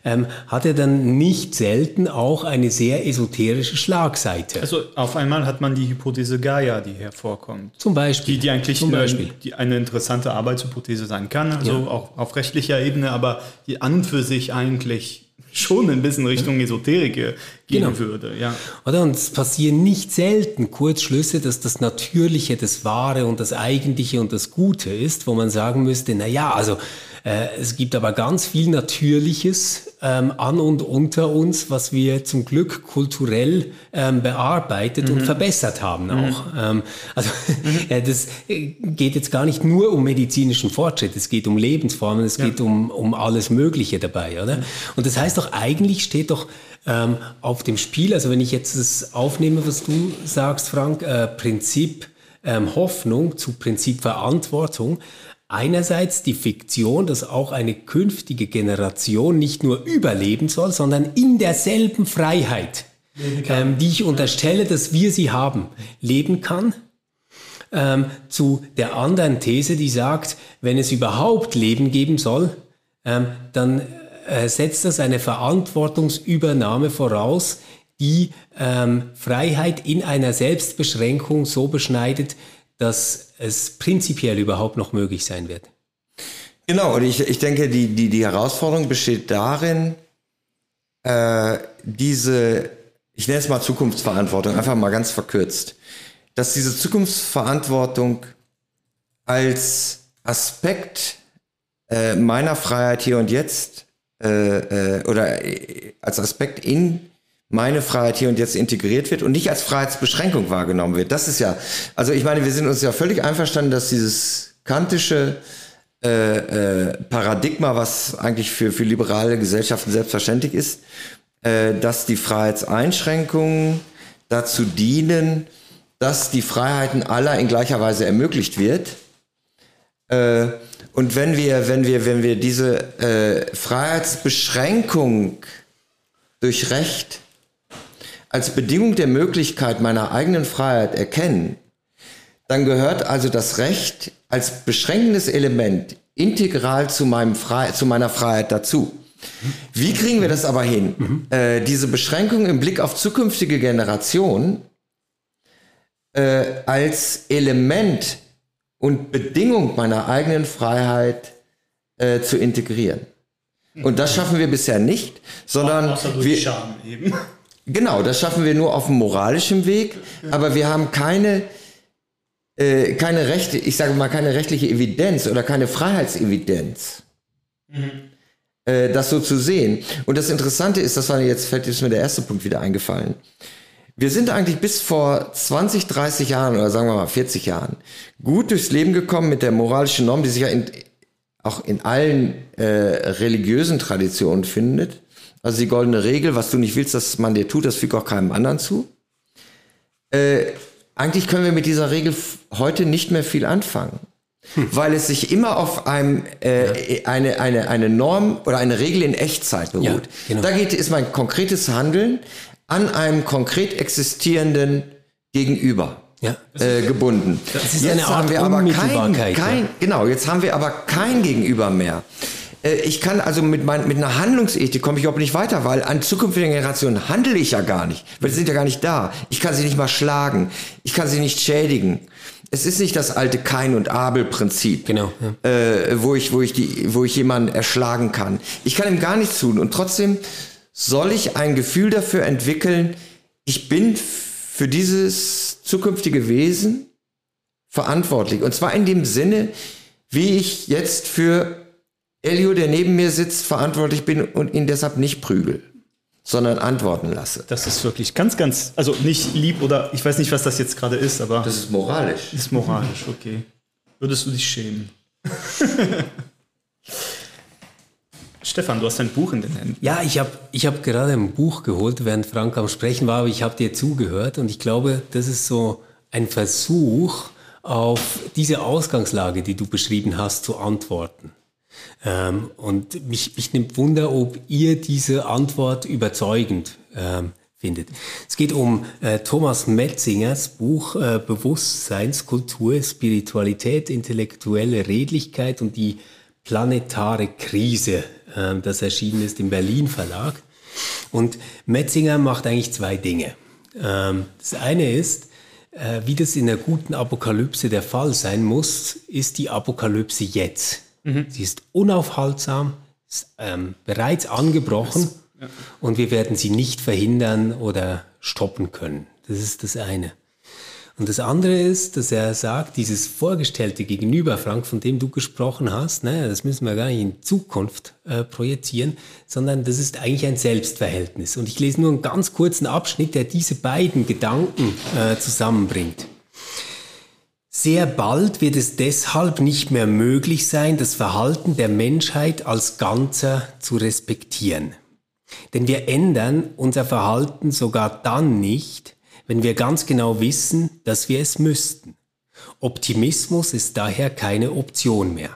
ähm, hat er dann nicht selten auch eine sehr esoterische Schlagseite. Also auf einmal hat man die Hypothese Gaia, die hervorkommt. Zum Beispiel. Die, die eigentlich Zum Beispiel. die eine interessante Arbeitshypothese sein kann, also ja. auch auf rechtlicher Ebene, aber die an und für sich eigentlich schon ein bisschen Richtung Esoterik gehen genau. würde. Ja. Oder? Und es passieren nicht selten Kurzschlüsse, dass das Natürliche, das Wahre und das Eigentliche und das Gute ist, wo man sagen müsste, na ja, also äh, es gibt aber ganz viel Natürliches ähm, an und unter uns, was wir zum Glück kulturell ähm, bearbeitet mhm. und verbessert haben mhm. auch. Mhm. Ähm, also mhm. äh, das geht jetzt gar nicht nur um medizinischen Fortschritt, es geht um Lebensformen, es ja. geht um, um alles Mögliche dabei, oder? Und das heißt doch, eigentlich steht doch ähm, auf dem Spiel, also wenn ich jetzt das aufnehme, was du sagst, Frank, äh, Prinzip ähm, Hoffnung zu Prinzip Verantwortung, Einerseits die Fiktion, dass auch eine künftige Generation nicht nur überleben soll, sondern in derselben Freiheit, ähm, die ich unterstelle, dass wir sie haben, leben kann. Ähm, zu der anderen These, die sagt, wenn es überhaupt Leben geben soll, ähm, dann äh, setzt das eine Verantwortungsübernahme voraus, die ähm, Freiheit in einer Selbstbeschränkung so beschneidet, dass es prinzipiell überhaupt noch möglich sein wird. Genau, und ich, ich denke, die, die, die Herausforderung besteht darin, äh, diese, ich nenne es mal Zukunftsverantwortung, einfach mal ganz verkürzt, dass diese Zukunftsverantwortung als Aspekt äh, meiner Freiheit hier und jetzt äh, äh, oder äh, als Aspekt in meine Freiheit hier und jetzt integriert wird und nicht als Freiheitsbeschränkung wahrgenommen wird. Das ist ja, also ich meine, wir sind uns ja völlig einverstanden, dass dieses kantische äh, äh, Paradigma, was eigentlich für, für liberale Gesellschaften selbstverständlich ist, äh, dass die Freiheitseinschränkungen dazu dienen, dass die Freiheiten aller in gleicher Weise ermöglicht wird. Äh, und wenn wir, wenn wir, wenn wir diese äh, Freiheitsbeschränkung durch Recht als Bedingung der Möglichkeit meiner eigenen Freiheit erkennen, dann gehört also das Recht als beschränkendes Element integral zu, meinem Fre zu meiner Freiheit dazu. Wie kriegen wir das aber hin? Mhm. Äh, diese Beschränkung im Blick auf zukünftige Generationen äh, als Element und Bedingung meiner eigenen Freiheit äh, zu integrieren. Und das schaffen wir bisher nicht, sondern Außer durch wir, Scham eben. Genau, das schaffen wir nur auf dem moralischen Weg, aber wir haben keine, äh, keine Rechte, ich sage mal keine rechtliche Evidenz oder keine Freiheitsevidenz. Mhm. Äh, das so zu sehen. Und das Interessante ist, das war jetzt, fällt jetzt mir der erste Punkt wieder eingefallen. Wir sind eigentlich bis vor 20, 30 Jahren oder sagen wir mal 40 Jahren gut durchs Leben gekommen mit der moralischen Norm, die sich ja in, auch in allen äh, religiösen Traditionen findet. Also die goldene Regel, was du nicht willst, dass man dir tut, das fügt auch keinem anderen zu. Äh, eigentlich können wir mit dieser Regel heute nicht mehr viel anfangen. Hm. Weil es sich immer auf einem, äh, ja. eine, eine, eine Norm oder eine Regel in Echtzeit beruht. Ja, genau. Da geht, ist mein konkretes Handeln an einem konkret existierenden Gegenüber ja. äh, gebunden. Das ist jetzt haben wir aber kein, kein ja. genau, jetzt haben wir aber kein Gegenüber mehr. Äh, ich kann also mit, mein, mit einer Handlungsethik komme ich überhaupt nicht weiter, weil an zukünftigen Generationen handle ich ja gar nicht, weil sie sind ja gar nicht da. Ich kann sie nicht mal schlagen, ich kann sie nicht schädigen. Es ist nicht das alte Kain und Abel Prinzip, genau, ja. äh, wo ich wo ich die wo ich jemanden erschlagen kann. Ich kann ihm gar nichts tun und trotzdem soll ich ein Gefühl dafür entwickeln. Ich bin für dieses zukünftige Wesen verantwortlich. Und zwar in dem Sinne, wie ich jetzt für Elio, der neben mir sitzt, verantwortlich bin und ihn deshalb nicht prügel, sondern antworten lasse. Das ist wirklich ganz, ganz, also nicht lieb oder ich weiß nicht, was das jetzt gerade ist, aber. Das ist moralisch. Das Ist moralisch, okay. Würdest du dich schämen? Stefan, du hast ein Buch in den Händen. Ja, ich habe ich hab gerade ein Buch geholt, während Frank am Sprechen war, aber ich habe dir zugehört und ich glaube, das ist so ein Versuch, auf diese Ausgangslage, die du beschrieben hast, zu antworten. Ähm, und mich, mich nimmt Wunder, ob ihr diese Antwort überzeugend ähm, findet. Es geht um äh, Thomas Metzingers Buch äh, Bewusstseinskultur, Spiritualität, intellektuelle Redlichkeit und die planetare Krise ähm, das erschienen ist im Berlin Verlag. Und Metzinger macht eigentlich zwei Dinge. Ähm, das eine ist, äh, wie das in der guten Apokalypse der Fall sein muss, ist die Apokalypse jetzt. Mhm. Sie ist unaufhaltsam, ist ähm, bereits angebrochen ja. und wir werden sie nicht verhindern oder stoppen können. Das ist das eine. Und das andere ist, dass er sagt, dieses vorgestellte Gegenüber, Frank, von dem du gesprochen hast, ne, das müssen wir gar nicht in Zukunft äh, projizieren, sondern das ist eigentlich ein Selbstverhältnis. Und ich lese nur einen ganz kurzen Abschnitt, der diese beiden Gedanken äh, zusammenbringt. Sehr bald wird es deshalb nicht mehr möglich sein, das Verhalten der Menschheit als Ganzer zu respektieren. Denn wir ändern unser Verhalten sogar dann nicht, wenn wir ganz genau wissen, dass wir es müssten. Optimismus ist daher keine Option mehr.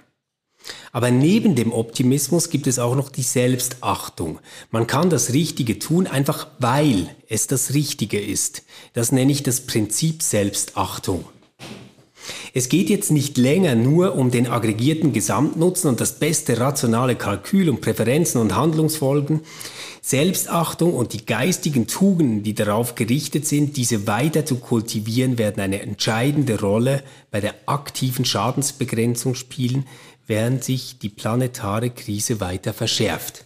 Aber neben dem Optimismus gibt es auch noch die Selbstachtung. Man kann das Richtige tun, einfach weil es das Richtige ist. Das nenne ich das Prinzip Selbstachtung. Es geht jetzt nicht länger nur um den aggregierten Gesamtnutzen und das beste rationale Kalkül und Präferenzen und Handlungsfolgen. Selbstachtung und die geistigen Tugenden, die darauf gerichtet sind, diese weiter zu kultivieren, werden eine entscheidende Rolle bei der aktiven Schadensbegrenzung spielen, während sich die planetare Krise weiter verschärft.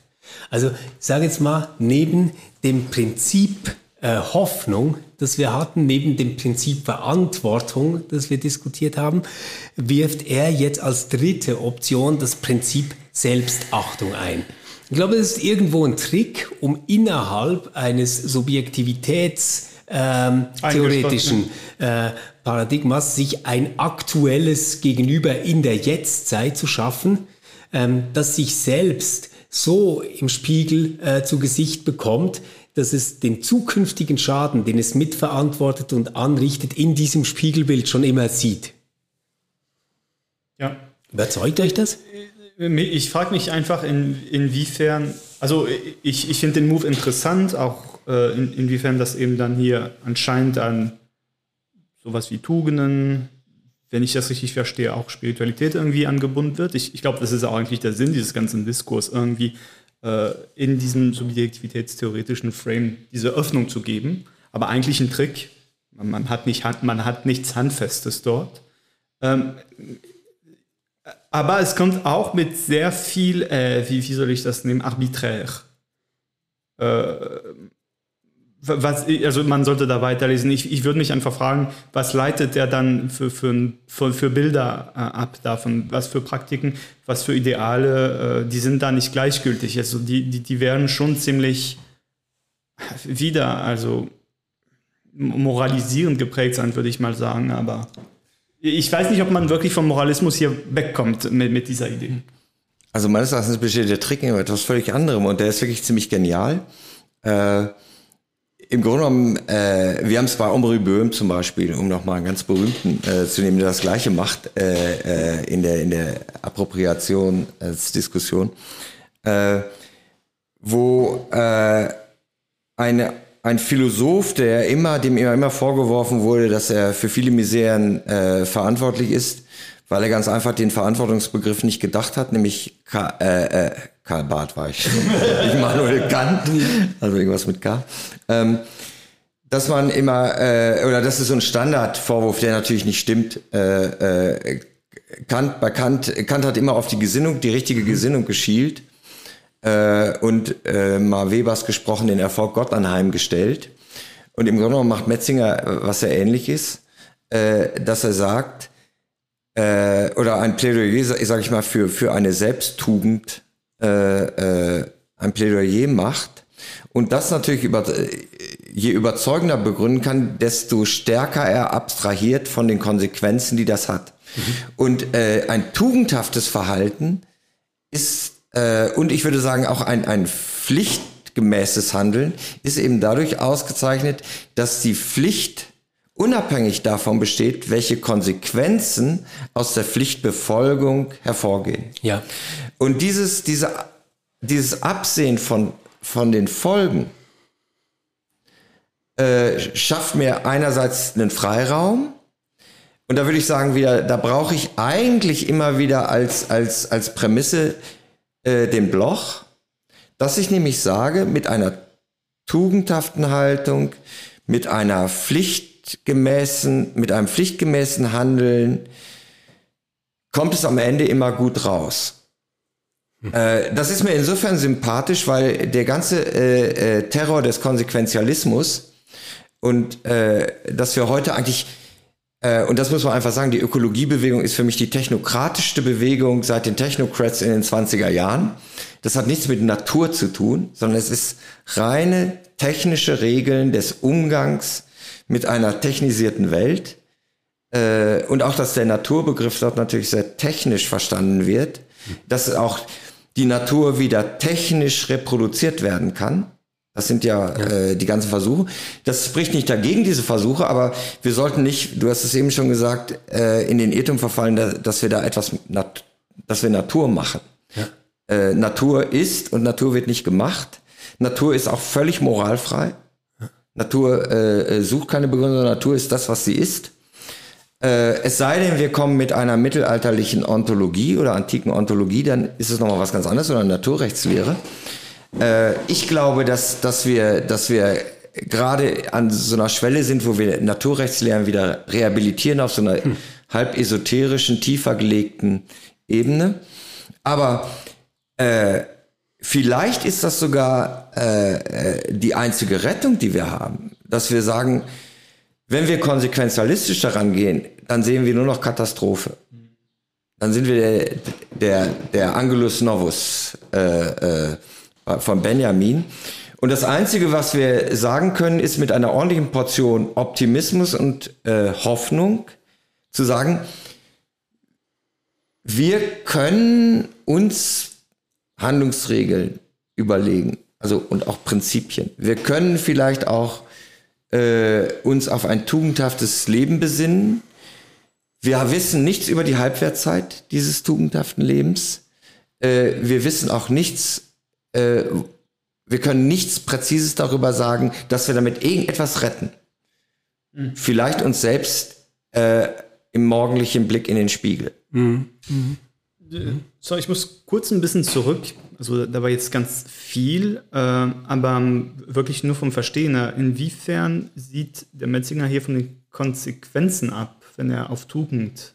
Also ich sage jetzt mal, neben dem Prinzip äh, Hoffnung, das wir hatten, neben dem Prinzip Verantwortung, das wir diskutiert haben, wirft er jetzt als dritte Option das Prinzip Selbstachtung ein. Ich glaube, es ist irgendwo ein Trick, um innerhalb eines Subjektivitätstheoretischen ähm, äh, Paradigmas sich ein aktuelles Gegenüber in der Jetztzeit zu schaffen, ähm, das sich selbst so im Spiegel äh, zu Gesicht bekommt, dass es den zukünftigen Schaden, den es mitverantwortet und anrichtet, in diesem Spiegelbild schon immer sieht. Ja. Überzeugt euch das? Ich frage mich einfach, in, inwiefern, also ich, ich finde den Move interessant, auch äh, in, inwiefern das eben dann hier anscheinend an sowas wie Tugenden, wenn ich das richtig verstehe, auch Spiritualität irgendwie angebunden wird. Ich, ich glaube, das ist auch eigentlich der Sinn dieses ganzen Diskurs, irgendwie äh, in diesem subjektivitätstheoretischen Frame diese Öffnung zu geben. Aber eigentlich ein Trick. Man hat, nicht, man hat nichts Handfestes dort. Ähm, aber es kommt auch mit sehr viel, äh, wie, soll ich das nehmen, arbitraire. Was, also man sollte da weiterlesen. Ich, ich würde mich einfach fragen, was leitet der dann für, für, für, für Bilder äh, ab davon? Was für Praktiken, was für Ideale, äh, die sind da nicht gleichgültig. Also die, die, die werden schon ziemlich wieder, also moralisierend geprägt sein, würde ich mal sagen. Aber ich weiß nicht, ob man wirklich vom Moralismus hier wegkommt mit, mit dieser Idee. Also meines Erachtens besteht der Trick in etwas völlig anderem und der ist wirklich ziemlich genial. Äh, im Grunde genommen, äh, wir haben es bei Omri Böhm zum Beispiel, um nochmal einen ganz berühmten äh, zu nehmen, der das Gleiche macht äh, äh, in der in der Appropriationsdiskussion, äh, wo äh, eine ein Philosoph, der immer, dem immer, immer vorgeworfen wurde, dass er für viele Miseren verantwortlich ist, weil er ganz einfach den Verantwortungsbegriff nicht gedacht hat, nämlich Karl, Barth war ich. Immanuel Kant, also irgendwas mit K. Ähm, dass man immer, äh, oder das ist so ein Standardvorwurf, der natürlich nicht stimmt. Äh, äh, Kant, bei Kant, Kant hat immer auf die Gesinnung, die richtige Gesinnung geschielt äh, und äh, mal Webers gesprochen, den Erfolg Gott anheimgestellt. Und im Grunde genommen macht Metzinger äh, was sehr ähnlich ist, äh, dass er sagt, oder ein Plädoyer, sage ich mal, für, für eine Selbsttugend äh, äh, ein Plädoyer macht und das natürlich über, äh, je überzeugender begründen kann, desto stärker er abstrahiert von den Konsequenzen, die das hat. Mhm. Und äh, ein tugendhaftes Verhalten ist äh, und ich würde sagen, auch ein, ein pflichtgemäßes Handeln ist eben dadurch ausgezeichnet, dass die Pflicht unabhängig davon besteht, welche Konsequenzen aus der Pflichtbefolgung hervorgehen. Ja. Und dieses, diese, dieses Absehen von, von den Folgen äh, schafft mir einerseits einen Freiraum, und da würde ich sagen, wieder, da brauche ich eigentlich immer wieder als, als, als Prämisse äh, den Bloch, dass ich nämlich sage, mit einer tugendhaften Haltung, mit einer pflichtgemäßen, mit einem pflichtgemäßen Handeln, kommt es am Ende immer gut raus. Hm. Äh, das ist mir insofern sympathisch, weil der ganze äh, äh, Terror des Konsequenzialismus und äh, dass wir heute eigentlich und das muss man einfach sagen, die Ökologiebewegung ist für mich die technokratischste Bewegung seit den Technocrats in den 20er Jahren. Das hat nichts mit Natur zu tun, sondern es ist reine technische Regeln des Umgangs mit einer technisierten Welt. Äh, und auch, dass der Naturbegriff dort natürlich sehr technisch verstanden wird, dass auch die Natur wieder technisch reproduziert werden kann. Das sind ja. Äh, die ganzen Versuche. Das spricht nicht dagegen, diese Versuche, aber wir sollten nicht, du hast es eben schon gesagt, äh, in den Irrtum verfallen, da, dass wir da etwas, nat dass wir Natur machen. Ja. Äh, Natur ist und Natur wird nicht gemacht. Natur ist auch völlig moralfrei. Natur äh, sucht keine Begründung, Natur ist das, was sie ist. Äh, es sei denn, wir kommen mit einer mittelalterlichen Ontologie oder antiken Ontologie, dann ist es nochmal was ganz anderes oder Naturrechtslehre. Äh, ich glaube, dass, dass wir, dass wir gerade an so einer Schwelle sind, wo wir Naturrechtslehren wieder rehabilitieren auf so einer hm. halb esoterischen, tiefer gelegten Ebene. Aber äh, vielleicht ist das sogar äh, äh, die einzige Rettung, die wir haben, dass wir sagen, wenn wir konsequenzialistisch daran gehen, dann sehen wir nur noch Katastrophe. Dann sind wir der, der, der Angelus Novus. Äh, äh, von Benjamin. Und das Einzige, was wir sagen können, ist mit einer ordentlichen Portion Optimismus und äh, Hoffnung zu sagen, wir können uns Handlungsregeln überlegen, also und auch Prinzipien. Wir können vielleicht auch äh, uns auf ein tugendhaftes Leben besinnen. Wir wissen nichts über die Halbwertzeit dieses tugendhaften Lebens. Äh, wir wissen auch nichts äh, wir können nichts Präzises darüber sagen, dass wir damit irgendetwas retten. Mhm. Vielleicht uns selbst äh, im morgendlichen Blick in den Spiegel. Mhm. Mhm. So, ich muss kurz ein bisschen zurück. Also da war jetzt ganz viel, äh, aber wirklich nur vom Verstehen. Inwiefern sieht der Metzinger hier von den Konsequenzen ab, wenn er auf Tugend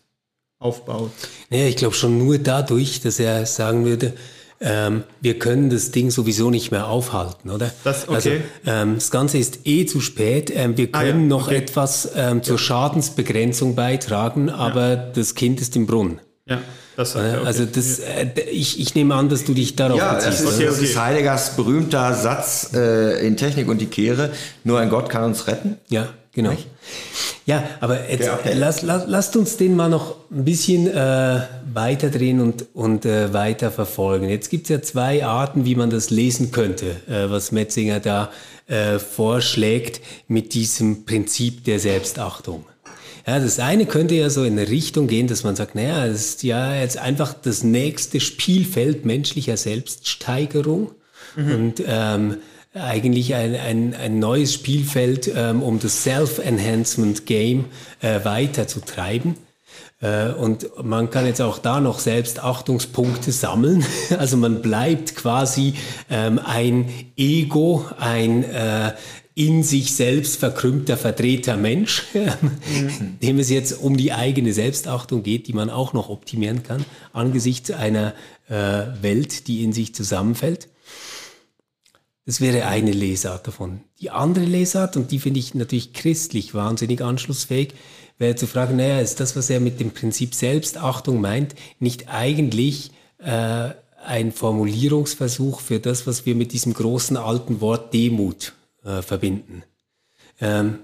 aufbaut? Naja, ich glaube schon nur dadurch, dass er sagen würde, ähm, wir können das Ding sowieso nicht mehr aufhalten, oder? Das, okay. Also, ähm, das Ganze ist eh zu spät. Ähm, wir können ah, ja, noch okay. etwas ähm, zur ja. Schadensbegrenzung beitragen, aber ja. das Kind ist im Brunnen. Ja. Das okay. Also das, äh, ich, ich nehme an, dass du dich darauf ja, beziehst. Das ist, das ist Heideggers berühmter Satz äh, in Technik und die Kehre. Nur ein Gott kann uns retten. Ja, genau. Nicht? Ja, aber jetzt ja. lass, lass, lasst uns den mal noch ein bisschen äh, weiterdrehen und, und äh, weiter verfolgen. Jetzt gibt es ja zwei Arten, wie man das lesen könnte, äh, was Metzinger da äh, vorschlägt mit diesem Prinzip der Selbstachtung. Ja, das eine könnte ja so in eine Richtung gehen, dass man sagt, naja, das ist ja jetzt einfach das nächste Spielfeld menschlicher Selbststeigerung. Mhm. Und ähm, eigentlich ein, ein, ein neues Spielfeld, ähm, um das Self-Enhancement Game äh, weiter zu treiben. Äh, und man kann jetzt auch da noch selbst Achtungspunkte sammeln. Also man bleibt quasi ähm, ein Ego, ein äh, in sich selbst verkrümmter Vertreter Mensch, mhm. dem es jetzt um die eigene Selbstachtung geht, die man auch noch optimieren kann, angesichts einer äh, Welt, die in sich zusammenfällt. Das wäre eine Lesart davon. Die andere Lesart, und die finde ich natürlich christlich wahnsinnig anschlussfähig, wäre zu fragen, naja, ist das, was er mit dem Prinzip Selbstachtung meint, nicht eigentlich äh, ein Formulierungsversuch für das, was wir mit diesem großen alten Wort Demut äh, verbinden? Ähm,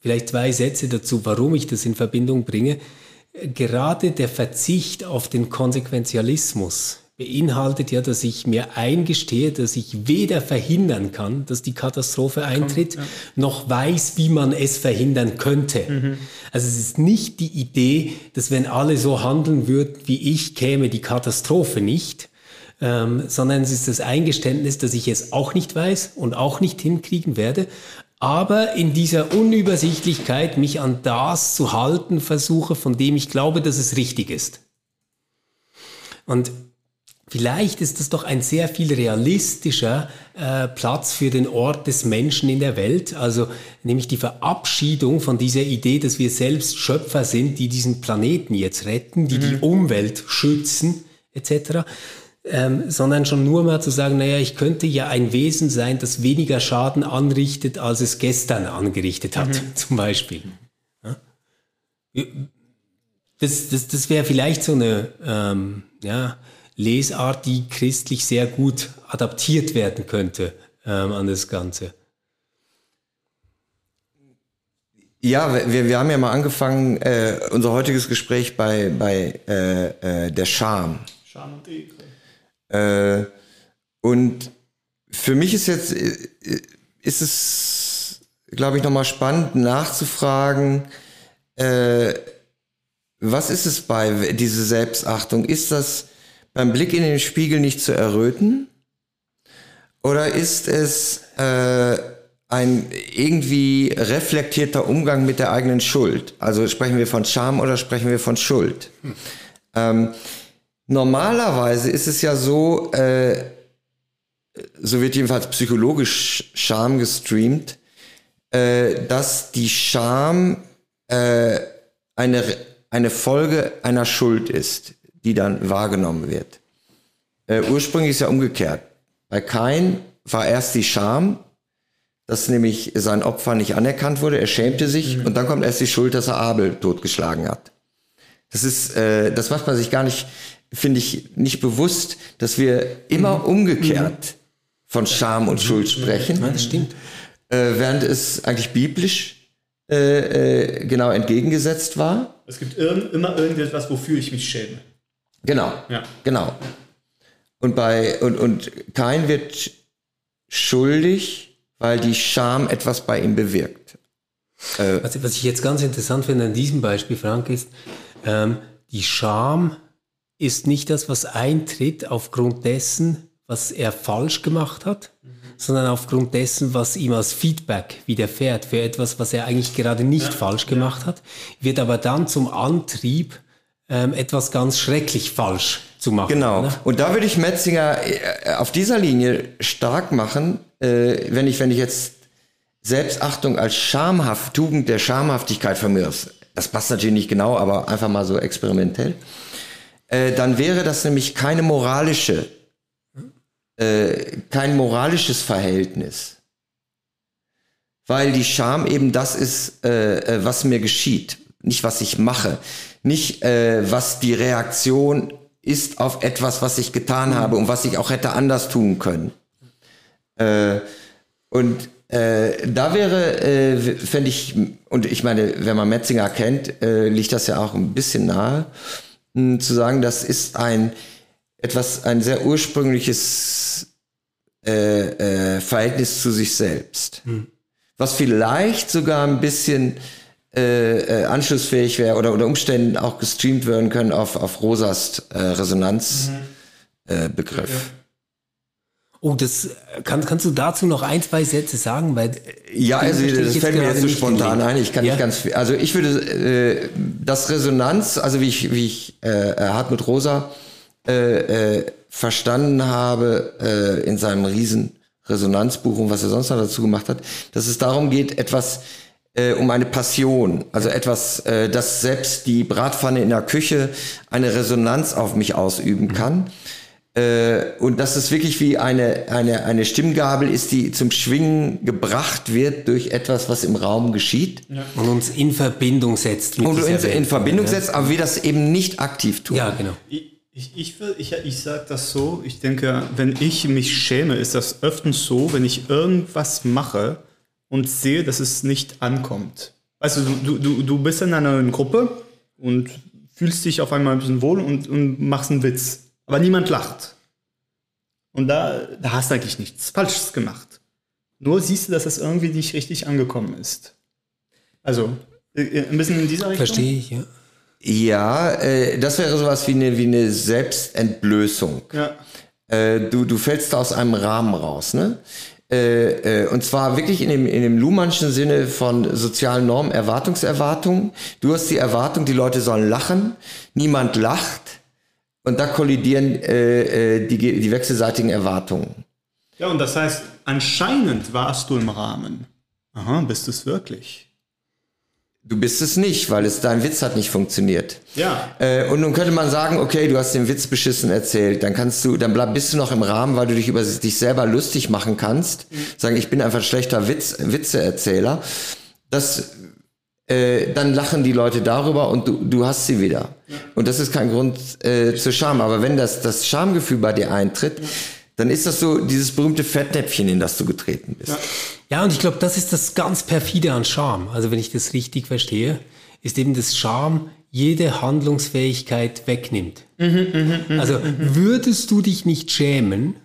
vielleicht zwei Sätze dazu, warum ich das in Verbindung bringe. Gerade der Verzicht auf den Konsequenzialismus, beinhaltet ja, dass ich mir eingestehe, dass ich weder verhindern kann, dass die Katastrophe eintritt, ja. noch weiß, wie man es verhindern könnte. Mhm. Also es ist nicht die Idee, dass wenn alle so handeln würden wie ich, käme die Katastrophe nicht, ähm, sondern es ist das Eingeständnis, dass ich es auch nicht weiß und auch nicht hinkriegen werde, aber in dieser Unübersichtlichkeit mich an das zu halten versuche, von dem ich glaube, dass es richtig ist. Und Vielleicht ist das doch ein sehr viel realistischer äh, Platz für den Ort des Menschen in der Welt, also nämlich die Verabschiedung von dieser Idee, dass wir selbst Schöpfer sind, die diesen Planeten jetzt retten, die mhm. die Umwelt schützen, etc. Ähm, sondern schon nur mal zu sagen, naja, ich könnte ja ein Wesen sein, das weniger Schaden anrichtet, als es gestern angerichtet hat, mhm. zum Beispiel. Ja? Das, das, das wäre vielleicht so eine, ähm, ja, Lesart, die christlich sehr gut adaptiert werden könnte ähm, an das Ganze. Ja, wir, wir haben ja mal angefangen, äh, unser heutiges Gespräch bei, bei äh, äh, der Scham. Scham und Ekel. Äh, und für mich ist jetzt, äh, ist es, glaube ich, nochmal spannend nachzufragen, äh, was ist es bei dieser Selbstachtung? Ist das beim Blick in den Spiegel nicht zu erröten? Oder ist es äh, ein irgendwie reflektierter Umgang mit der eigenen Schuld? Also sprechen wir von Scham oder sprechen wir von Schuld? Hm. Ähm, normalerweise ist es ja so, äh, so wird jedenfalls psychologisch Scham gestreamt, äh, dass die Scham äh, eine, eine Folge einer Schuld ist die dann wahrgenommen wird. Äh, ursprünglich ist ja umgekehrt. Bei Kain war erst die Scham, dass nämlich sein Opfer nicht anerkannt wurde, er schämte sich mhm. und dann kommt erst die Schuld, dass er Abel totgeschlagen hat. Das ist, äh, das macht man sich gar nicht, finde ich, nicht bewusst, dass wir immer mhm. umgekehrt mhm. von Scham und Schuld sprechen. Ja, das stimmt. Äh, während es eigentlich biblisch äh, äh, genau entgegengesetzt war. Es gibt irg immer irgendetwas, wofür ich mich schäme. Genau. Ja. Genau. Und bei und, und Kain wird schuldig, weil die Scham etwas bei ihm bewirkt. Äh, was, was, ich jetzt ganz interessant finde an diesem Beispiel, Frank, ist, ähm, die Scham ist nicht das, was eintritt aufgrund dessen, was er falsch gemacht hat, mhm. sondern aufgrund dessen, was ihm als Feedback widerfährt für etwas, was er eigentlich gerade nicht ja, falsch gemacht ja. hat, wird aber dann zum Antrieb, ähm, etwas ganz schrecklich falsch zu machen. Genau. Ne? Und da würde ich Metzinger äh, auf dieser Linie stark machen, äh, wenn ich, wenn ich jetzt Selbstachtung als schamhaft, Tugend der Schamhaftigkeit aus, das passt natürlich nicht genau, aber einfach mal so experimentell, äh, dann wäre das nämlich keine moralische, äh, kein moralisches Verhältnis. Weil die Scham eben das ist, äh, äh was mir geschieht, nicht was ich mache nicht, äh, was die Reaktion ist auf etwas, was ich getan habe und was ich auch hätte anders tun können. Und Äh, da wäre, äh, fände ich, und ich meine, wenn man Metzinger kennt, äh, liegt das ja auch ein bisschen nahe, mh, zu sagen, das ist ein etwas, ein sehr ursprüngliches äh, äh, Verhältnis zu sich selbst. Hm. Was vielleicht sogar ein bisschen äh, äh, anschlussfähig wäre oder unter Umständen auch gestreamt werden können auf, auf Rosas äh, Resonanzbegriff. Mhm. Begriff. Oh, das kann, kannst du dazu noch ein, zwei Sätze sagen? Weil ja, also das fällt mir jetzt so spontan ein. Ich kann ja? nicht ganz viel. Also ich würde äh, das Resonanz, also wie ich, wie ich äh, Hartmut Rosa äh, äh, verstanden habe äh, in seinem riesen Resonanzbuch und was er sonst noch dazu gemacht hat, dass es darum geht, etwas äh, um eine Passion, also etwas, äh, dass selbst die Bratpfanne in der Küche eine Resonanz auf mich ausüben kann. Mhm äh, und dass es wirklich wie eine, eine, eine Stimmgabel ist, die zum Schwingen gebracht wird durch etwas, was im Raum geschieht. Ja. Und uns in Verbindung setzt. Mit und uns in, in Verbindung ja. setzt, aber wir das eben nicht aktiv tun. Ja, genau. Ich, ich, ich, ich, ich sage das so, ich denke, wenn ich mich schäme, ist das öfters so, wenn ich irgendwas mache und sehe, dass es nicht ankommt. Also du, du, du bist in einer Gruppe und fühlst dich auf einmal ein bisschen wohl und, und machst einen Witz aber niemand lacht. Und da, da hast du eigentlich nichts Falsches gemacht. Nur siehst du, dass das irgendwie nicht richtig angekommen ist. Also, äh, äh, ein bisschen in dieser Richtung. Verstehe ich, ja. Ja, äh, das wäre sowas wie eine, wie eine Selbstentblößung. Ja. Äh, du, du fällst da aus einem Rahmen raus, ne? Äh, äh, und zwar wirklich in dem, in dem Luhmannschen Sinne von sozialen Normen, Erwartungserwartung. Du hast die Erwartung, die Leute sollen lachen. Niemand lacht. Und da kollidieren äh, äh, die, die wechselseitigen Erwartungen. Ja, und das heißt, anscheinend warst du im Rahmen. Aha, bist du es wirklich? Du bist es nicht, weil es dein Witz hat nicht funktioniert. Ja. Äh, und nun könnte man sagen, okay, du hast den Witz beschissen erzählt, dann kannst du, dann bleib, bist du noch im Rahmen, weil du dich über dich selber lustig machen kannst. Mhm. Sagen, ich bin einfach ein schlechter Witz, Witzeerzähler. Das äh, dann lachen die Leute darüber und du, du hast sie wieder. Ja. Und das ist kein Grund äh, zur Scham. Aber wenn das, das Schamgefühl bei dir eintritt, dann ist das so dieses berühmte Fettnäpfchen, in das du getreten bist. Ja, ja und ich glaube, das ist das ganz perfide an Scham. Also wenn ich das richtig verstehe, ist eben das Scham jede Handlungsfähigkeit wegnimmt. Also würdest du dich nicht schämen,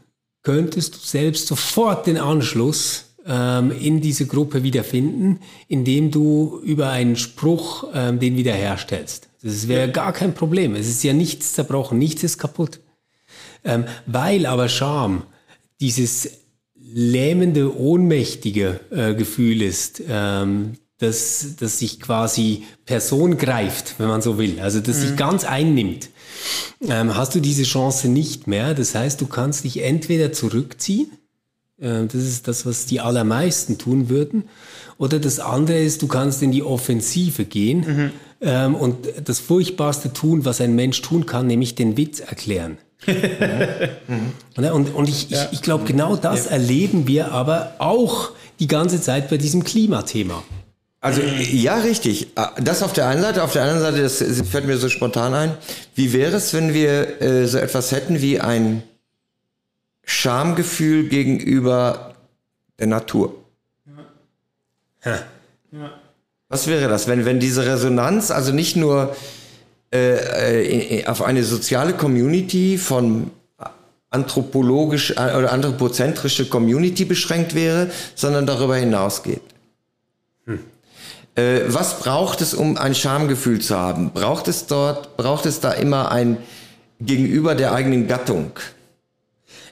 könntest du selbst sofort den Anschluss ähm, in diese Gruppe wiederfinden, indem du über einen Spruch ähm, den wiederherstellst. Das wäre gar kein Problem. Es ist ja nichts zerbrochen, nichts ist kaputt. Ähm, weil aber Scham dieses lähmende, ohnmächtige äh, Gefühl ist, ähm, dass, dass sich quasi Person greift, wenn man so will, also dass mhm. sich ganz einnimmt, ähm, hast du diese Chance nicht mehr. Das heißt, du kannst dich entweder zurückziehen, das ist das, was die allermeisten tun würden. Oder das andere ist, du kannst in die Offensive gehen mhm. ähm, und das Furchtbarste tun, was ein Mensch tun kann, nämlich den Witz erklären. mhm. Und, und ich, ja. ich, ich glaube, genau das ja. erleben wir aber auch die ganze Zeit bei diesem Klimathema. Also ja, richtig. Das auf der einen Seite, auf der anderen Seite, das fällt mir so spontan ein. Wie wäre es, wenn wir äh, so etwas hätten wie ein Schamgefühl gegenüber der Natur. Ja. Ja. Was wäre das, wenn, wenn diese Resonanz also nicht nur äh, äh auf eine soziale Community von anthropologisch äh, oder anthropozentrische Community beschränkt wäre, sondern darüber hinausgeht? Hm. Äh, was braucht es, um ein Schamgefühl zu haben? Braucht es dort, braucht es da immer ein Gegenüber der eigenen Gattung?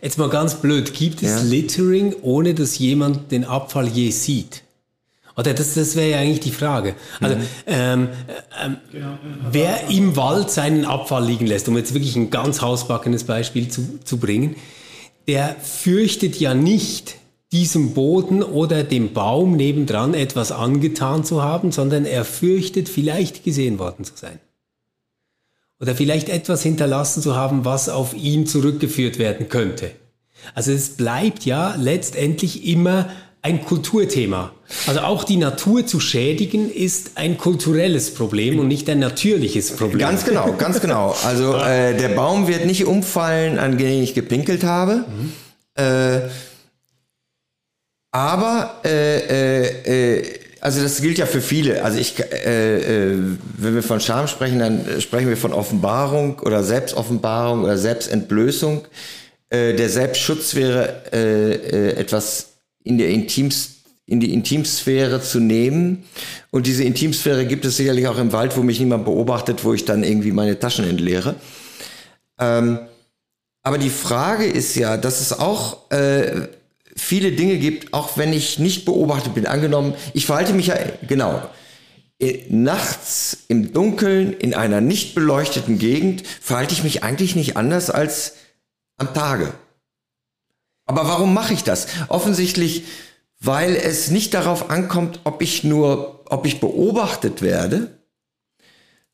Jetzt mal ganz blöd, gibt es ja. Littering, ohne dass jemand den Abfall je sieht? Oder das, das wäre ja eigentlich die Frage. Also, mhm. ähm, ähm, wer im Wald seinen Abfall liegen lässt, um jetzt wirklich ein ganz hausbackenes Beispiel zu, zu bringen, der fürchtet ja nicht, diesem Boden oder dem Baum nebendran etwas angetan zu haben, sondern er fürchtet, vielleicht gesehen worden zu sein oder vielleicht etwas hinterlassen zu haben, was auf ihn zurückgeführt werden könnte. Also es bleibt ja letztendlich immer ein Kulturthema. Also auch die Natur zu schädigen ist ein kulturelles Problem und nicht ein natürliches Problem. Ganz genau, ganz genau. Also äh, der Baum wird nicht umfallen, an den ich gepinkelt habe. Mhm. Äh, Aber äh, äh, äh, also das gilt ja für viele. Also ich, äh, äh, wenn wir von Scham sprechen, dann sprechen wir von Offenbarung oder Selbstoffenbarung oder Selbstentblößung. Äh, der Selbstschutz wäre äh, äh, etwas in der Intims in die Intimsphäre zu nehmen. Und diese Intimsphäre gibt es sicherlich auch im Wald, wo mich niemand beobachtet, wo ich dann irgendwie meine Taschen entleere. Ähm, aber die Frage ist ja, dass es auch äh, viele Dinge gibt, auch wenn ich nicht beobachtet bin. Angenommen, ich verhalte mich ja, genau, äh, nachts im Dunkeln in einer nicht beleuchteten Gegend verhalte ich mich eigentlich nicht anders als am Tage. Aber warum mache ich das? Offensichtlich, weil es nicht darauf ankommt, ob ich nur, ob ich beobachtet werde,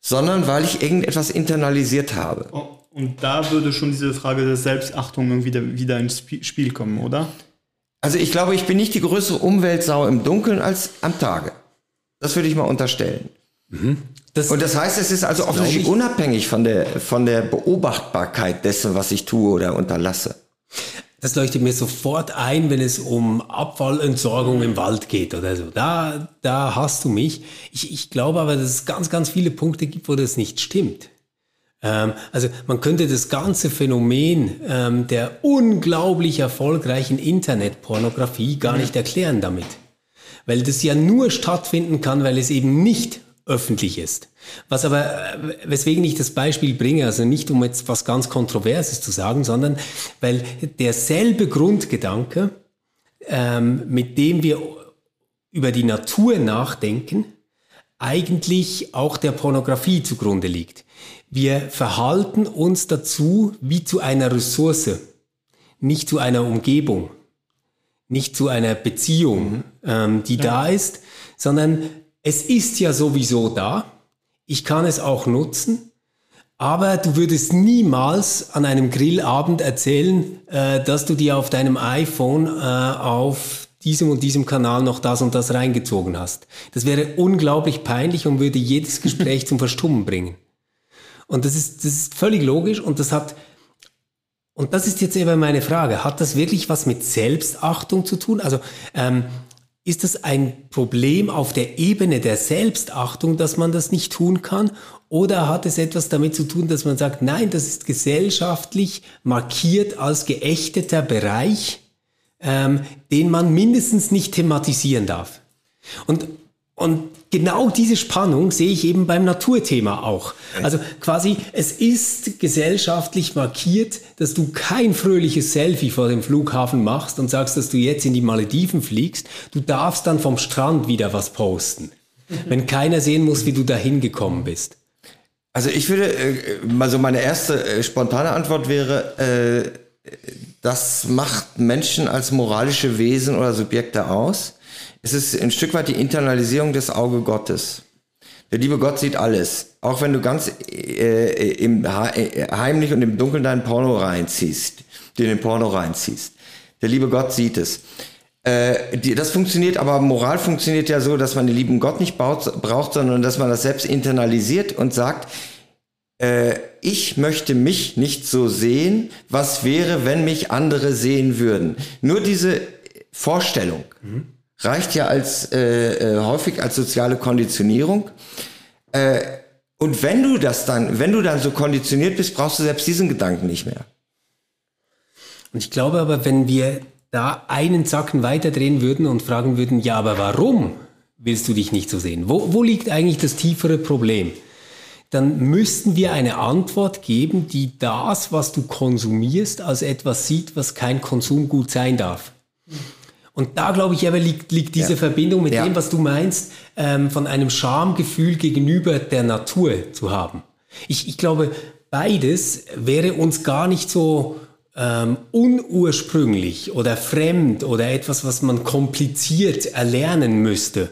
sondern weil ich irgendetwas internalisiert habe. Oh, und da würde schon diese Frage der Selbstachtung wieder, wieder ins Spiel kommen, oder? Also ich glaube, ich bin nicht die größere Umweltsau im Dunkeln als am Tage. Das würde ich mal unterstellen. Mhm. Das, und das heißt, es ist also offensichtlich unabhängig von der, von der Beobachtbarkeit dessen, was ich tue oder unterlasse. Das leuchtet mir sofort ein, wenn es um Abfallentsorgung im Wald geht oder so. Da, da hast du mich. Ich, ich glaube aber, dass es ganz, ganz viele Punkte gibt, wo das nicht stimmt. Ähm, also man könnte das ganze Phänomen ähm, der unglaublich erfolgreichen Internetpornografie gar nicht erklären damit. Weil das ja nur stattfinden kann, weil es eben nicht öffentlich ist. Was aber, äh, weswegen ich das Beispiel bringe, also nicht um jetzt was ganz Kontroverses zu sagen, sondern weil derselbe Grundgedanke, ähm, mit dem wir über die Natur nachdenken, eigentlich auch der Pornografie zugrunde liegt. Wir verhalten uns dazu wie zu einer Ressource, nicht zu einer Umgebung, nicht zu einer Beziehung, mhm. ähm, die ja. da ist, sondern es ist ja sowieso da. Ich kann es auch nutzen. Aber du würdest niemals an einem Grillabend erzählen, äh, dass du dir auf deinem iPhone äh, auf diesem und diesem Kanal noch das und das reingezogen hast. Das wäre unglaublich peinlich und würde jedes Gespräch zum Verstummen bringen. Und das ist, das ist völlig logisch und das hat, und das ist jetzt eben meine Frage, hat das wirklich was mit Selbstachtung zu tun? Also ähm, ist das ein Problem auf der Ebene der Selbstachtung, dass man das nicht tun kann? Oder hat es etwas damit zu tun, dass man sagt, nein, das ist gesellschaftlich markiert als geächteter Bereich, ähm, den man mindestens nicht thematisieren darf? Und und genau diese Spannung sehe ich eben beim Naturthema auch. Also quasi, es ist gesellschaftlich markiert, dass du kein fröhliches Selfie vor dem Flughafen machst und sagst, dass du jetzt in die Malediven fliegst. Du darfst dann vom Strand wieder was posten, wenn keiner sehen muss, wie du dahin gekommen bist. Also ich würde, also meine erste äh, spontane Antwort wäre, äh, das macht Menschen als moralische Wesen oder Subjekte aus es ist ein Stück weit die Internalisierung des Auge Gottes. Der liebe Gott sieht alles. Auch wenn du ganz äh, im, äh, heimlich und im Dunkeln dein Porno reinziehst, dir den Porno reinziehst. Der liebe Gott sieht es. Äh, die, das funktioniert, aber Moral funktioniert ja so, dass man den lieben Gott nicht baut, braucht, sondern dass man das selbst internalisiert und sagt, äh, ich möchte mich nicht so sehen, was wäre, wenn mich andere sehen würden. Nur diese Vorstellung. Mhm reicht ja als äh, äh, häufig als soziale Konditionierung. Äh, und wenn du das dann, wenn du dann so konditioniert bist, brauchst du selbst diesen Gedanken nicht mehr. Und ich glaube aber, wenn wir da einen Zacken weiterdrehen würden und fragen würden, ja, aber warum willst du dich nicht so sehen? Wo, wo liegt eigentlich das tiefere Problem? Dann müssten wir eine Antwort geben, die das, was du konsumierst, als etwas sieht, was kein Konsumgut sein darf. Und da, glaube ich, aber liegt, liegt diese ja. Verbindung mit ja. dem, was du meinst, ähm, von einem Schamgefühl gegenüber der Natur zu haben. Ich, ich glaube, beides wäre uns gar nicht so ähm, unursprünglich oder fremd oder etwas, was man kompliziert erlernen müsste.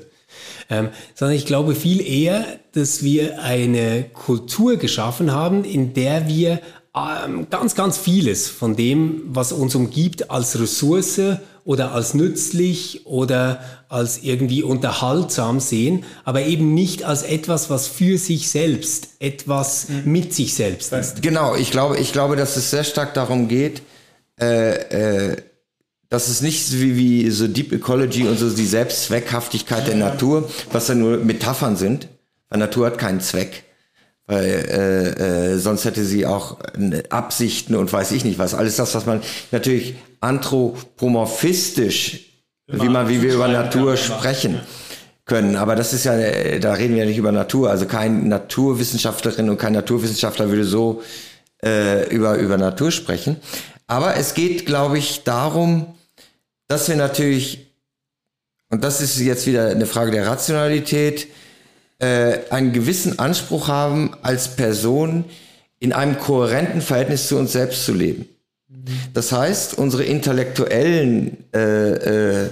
Ähm, sondern ich glaube viel eher, dass wir eine Kultur geschaffen haben, in der wir ähm, ganz, ganz vieles von dem, was uns umgibt, als Ressource oder als nützlich oder als irgendwie unterhaltsam sehen, aber eben nicht als etwas, was für sich selbst, etwas mhm. mit sich selbst ist. Genau, ich glaube, ich glaube, dass es sehr stark darum geht, äh, äh, das ist nicht wie, wie so Deep Ecology und so die Selbstzweckhaftigkeit der Natur, was ja nur Metaphern sind, weil Natur hat keinen Zweck. Weil äh, äh, sonst hätte sie auch Absichten und weiß ich nicht was. Alles das, was man natürlich anthropomorphistisch, wie man, wie wir über Natur sprechen können. Aber das ist ja, da reden wir ja nicht über Natur. Also kein Naturwissenschaftlerin und kein Naturwissenschaftler würde so äh, über, über Natur sprechen. Aber es geht, glaube ich, darum, dass wir natürlich, und das ist jetzt wieder eine Frage der Rationalität, äh, einen gewissen Anspruch haben, als Person in einem kohärenten Verhältnis zu uns selbst zu leben. Das heißt, unsere intellektuellen, äh, äh,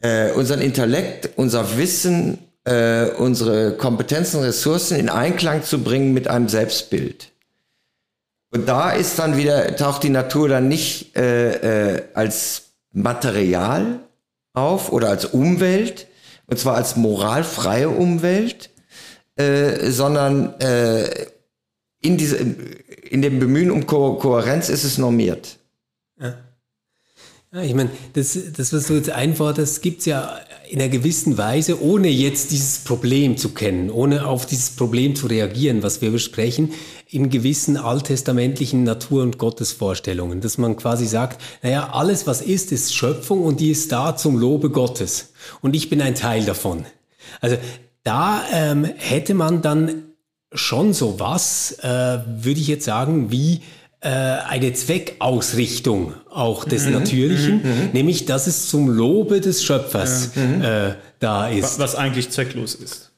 äh, unseren Intellekt, unser Wissen, äh, unsere Kompetenzen, Ressourcen in Einklang zu bringen mit einem Selbstbild. Und da ist dann wieder, taucht die Natur dann nicht äh, äh, als Material auf oder als Umwelt, und zwar als moralfreie Umwelt, äh, sondern äh, in, diese, in dem Bemühen um Ko Kohärenz ist es normiert. Ja. Ja, ich meine, das, das, was du jetzt einforderst, gibt es ja in einer gewissen Weise, ohne jetzt dieses Problem zu kennen, ohne auf dieses Problem zu reagieren, was wir besprechen, in gewissen alttestamentlichen Natur- und Gottesvorstellungen, dass man quasi sagt, naja, alles, was ist, ist Schöpfung und die ist da zum Lobe Gottes. Und ich bin ein Teil davon. Also da ähm, hätte man dann schon so was, äh, würde ich jetzt sagen, wie eine Zweckausrichtung auch des mhm, Natürlichen, mhm, mhm. nämlich dass es zum Lobe des Schöpfers mhm. äh, da ist. Was eigentlich zwecklos ist.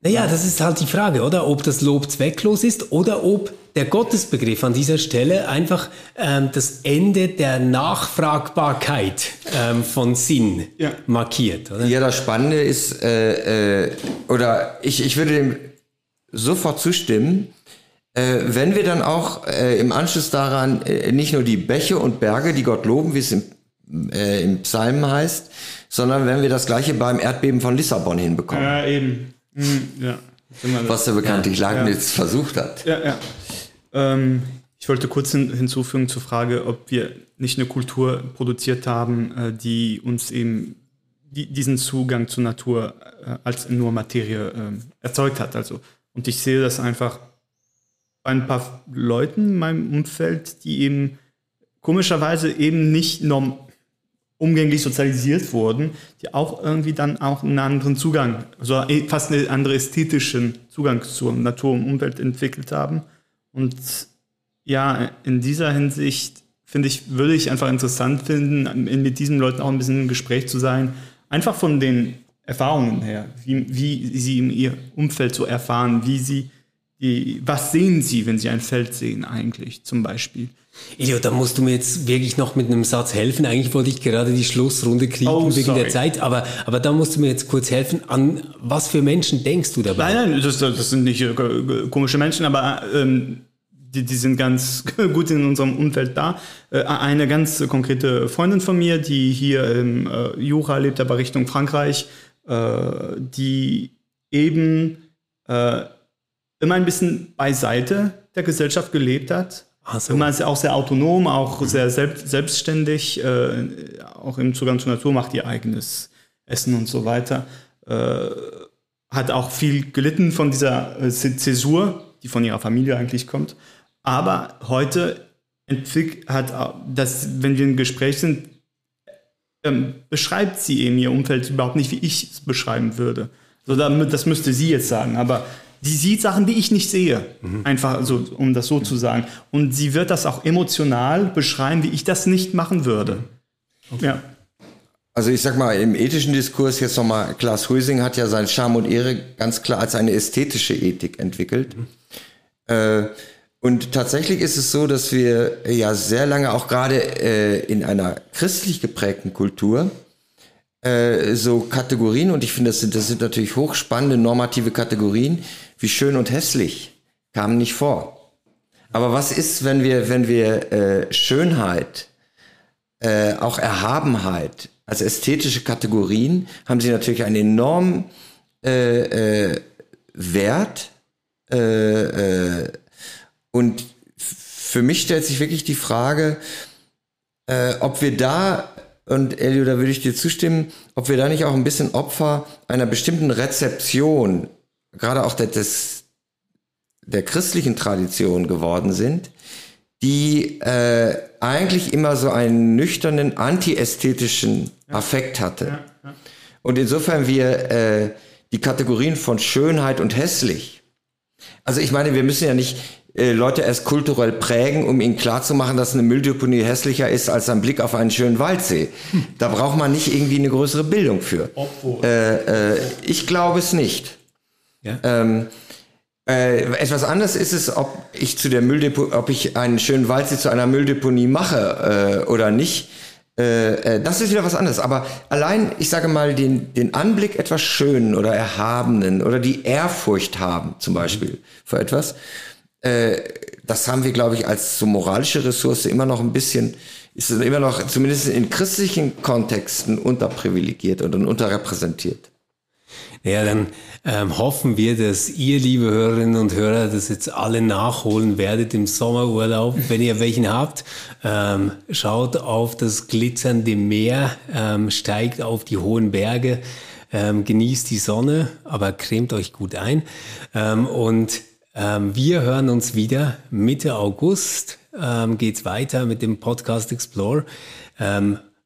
Naja, das ist halt die Frage, oder? Ob das Lob zwecklos ist oder ob der Gottesbegriff an dieser Stelle einfach ähm, das Ende der Nachfragbarkeit ähm, von Sinn ja. markiert, oder? Ja, das Spannende ist, äh, äh, oder ich, ich würde dem sofort zustimmen, äh, wenn wir dann auch äh, im Anschluss daran äh, nicht nur die Bäche und Berge, die Gott loben, wie es im, äh, im Psalm heißt, sondern wenn wir das gleiche beim Erdbeben von Lissabon hinbekommen. Ja, eben. Mhm, ja. Was der bekanntlich ja, Leibniz ja. versucht hat. Ja, ja. Ähm, ich wollte kurz hin, hinzufügen zur Frage, ob wir nicht eine Kultur produziert haben, äh, die uns eben die, diesen Zugang zur Natur äh, als nur Materie äh, erzeugt hat. Also, und ich sehe das einfach ein paar Leuten in meinem Umfeld, die eben komischerweise eben nicht norm umgänglich sozialisiert wurden, die auch irgendwie dann auch einen anderen Zugang, also fast einen anderen ästhetischen Zugang zur Natur und Umwelt entwickelt haben. Und ja, in dieser Hinsicht finde ich, würde ich einfach interessant finden, mit diesen Leuten auch ein bisschen im Gespräch zu sein, einfach von den Erfahrungen her, wie, wie sie in ihr Umfeld so erfahren, wie sie was sehen Sie, wenn Sie ein Feld sehen eigentlich zum Beispiel? Elio, da musst du mir jetzt wirklich noch mit einem Satz helfen. Eigentlich wollte ich gerade die Schlussrunde kriegen oh, wegen der Zeit, aber, aber da musst du mir jetzt kurz helfen. An was für Menschen denkst du dabei? Nein, nein, das, das sind nicht äh, komische Menschen, aber ähm, die, die sind ganz gut in unserem Umfeld da. Äh, eine ganz konkrete Freundin von mir, die hier im äh, Jura lebt, aber Richtung Frankreich, die eben immer ein bisschen beiseite der Gesellschaft gelebt hat. So. Immer auch sehr autonom, auch mhm. sehr selbst, selbstständig, äh, auch im Zugang zur Natur, macht ihr eigenes Essen und so weiter. Äh, hat auch viel gelitten von dieser äh, Zäsur, die von ihrer Familie eigentlich kommt. Aber heute hat das, wenn wir im Gespräch sind, ähm, beschreibt sie eben ihr Umfeld überhaupt nicht, wie ich es beschreiben würde. So, das müsste sie jetzt sagen. Aber die sieht Sachen, die ich nicht sehe. Mhm. Einfach so, um das so zu sagen. Und sie wird das auch emotional beschreiben, wie ich das nicht machen würde. Okay. Ja. Also ich sag mal, im ethischen Diskurs jetzt nochmal, Klaas Huising hat ja sein Charme und Ehre ganz klar als eine ästhetische Ethik entwickelt. Mhm. Äh, und tatsächlich ist es so, dass wir ja sehr lange auch gerade äh, in einer christlich geprägten Kultur äh, so Kategorien, und ich finde, das sind, das sind natürlich hochspannende normative Kategorien, wie schön und hässlich, kamen nicht vor. Aber was ist, wenn wir, wenn wir äh, Schönheit, äh, auch Erhabenheit als ästhetische Kategorien, haben sie natürlich einen enormen äh, äh, Wert. Äh, äh, und für mich stellt sich wirklich die Frage, ob wir da, und Elio, da würde ich dir zustimmen, ob wir da nicht auch ein bisschen Opfer einer bestimmten Rezeption, gerade auch der, des, der christlichen Tradition geworden sind, die äh, eigentlich immer so einen nüchternen, antiästhetischen Affekt hatte. Ja, ja. Und insofern wir äh, die Kategorien von Schönheit und hässlich, also ich meine, wir müssen ja nicht äh, Leute erst kulturell prägen, um ihnen klarzumachen, dass eine Mülldeponie hässlicher ist als ein Blick auf einen schönen Waldsee. Da braucht man nicht irgendwie eine größere Bildung für. Äh, äh, ich glaube es nicht. Ja? Ähm, äh, etwas anderes ist es, ob ich zu der Mülldeponie, ob ich einen schönen Waldsee zu einer Mülldeponie mache äh, oder nicht. Äh, das ist wieder was anderes. Aber allein, ich sage mal, den, den Anblick etwas Schönen oder Erhabenen oder die Ehrfurcht haben, zum Beispiel, für etwas, äh, das haben wir, glaube ich, als so moralische Ressource immer noch ein bisschen, ist immer noch, zumindest in christlichen Kontexten, unterprivilegiert und unterrepräsentiert. Ja, dann ähm, hoffen wir, dass ihr, liebe Hörerinnen und Hörer, das jetzt alle nachholen werdet im Sommerurlaub, wenn ihr welchen habt. Ähm, schaut auf das glitzernde Meer, ähm, steigt auf die hohen Berge, ähm, genießt die Sonne, aber cremt euch gut ein. Ähm, und ähm, wir hören uns wieder Mitte August. Geht's weiter mit dem Podcast Explore.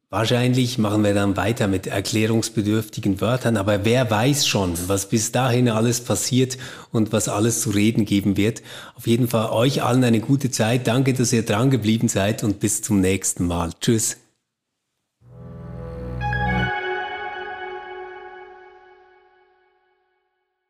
Wahrscheinlich machen wir dann weiter mit erklärungsbedürftigen Wörtern, aber wer weiß schon, was bis dahin alles passiert und was alles zu reden geben wird. Auf jeden Fall euch allen eine gute Zeit. Danke, dass ihr dran geblieben seid und bis zum nächsten Mal. Tschüss.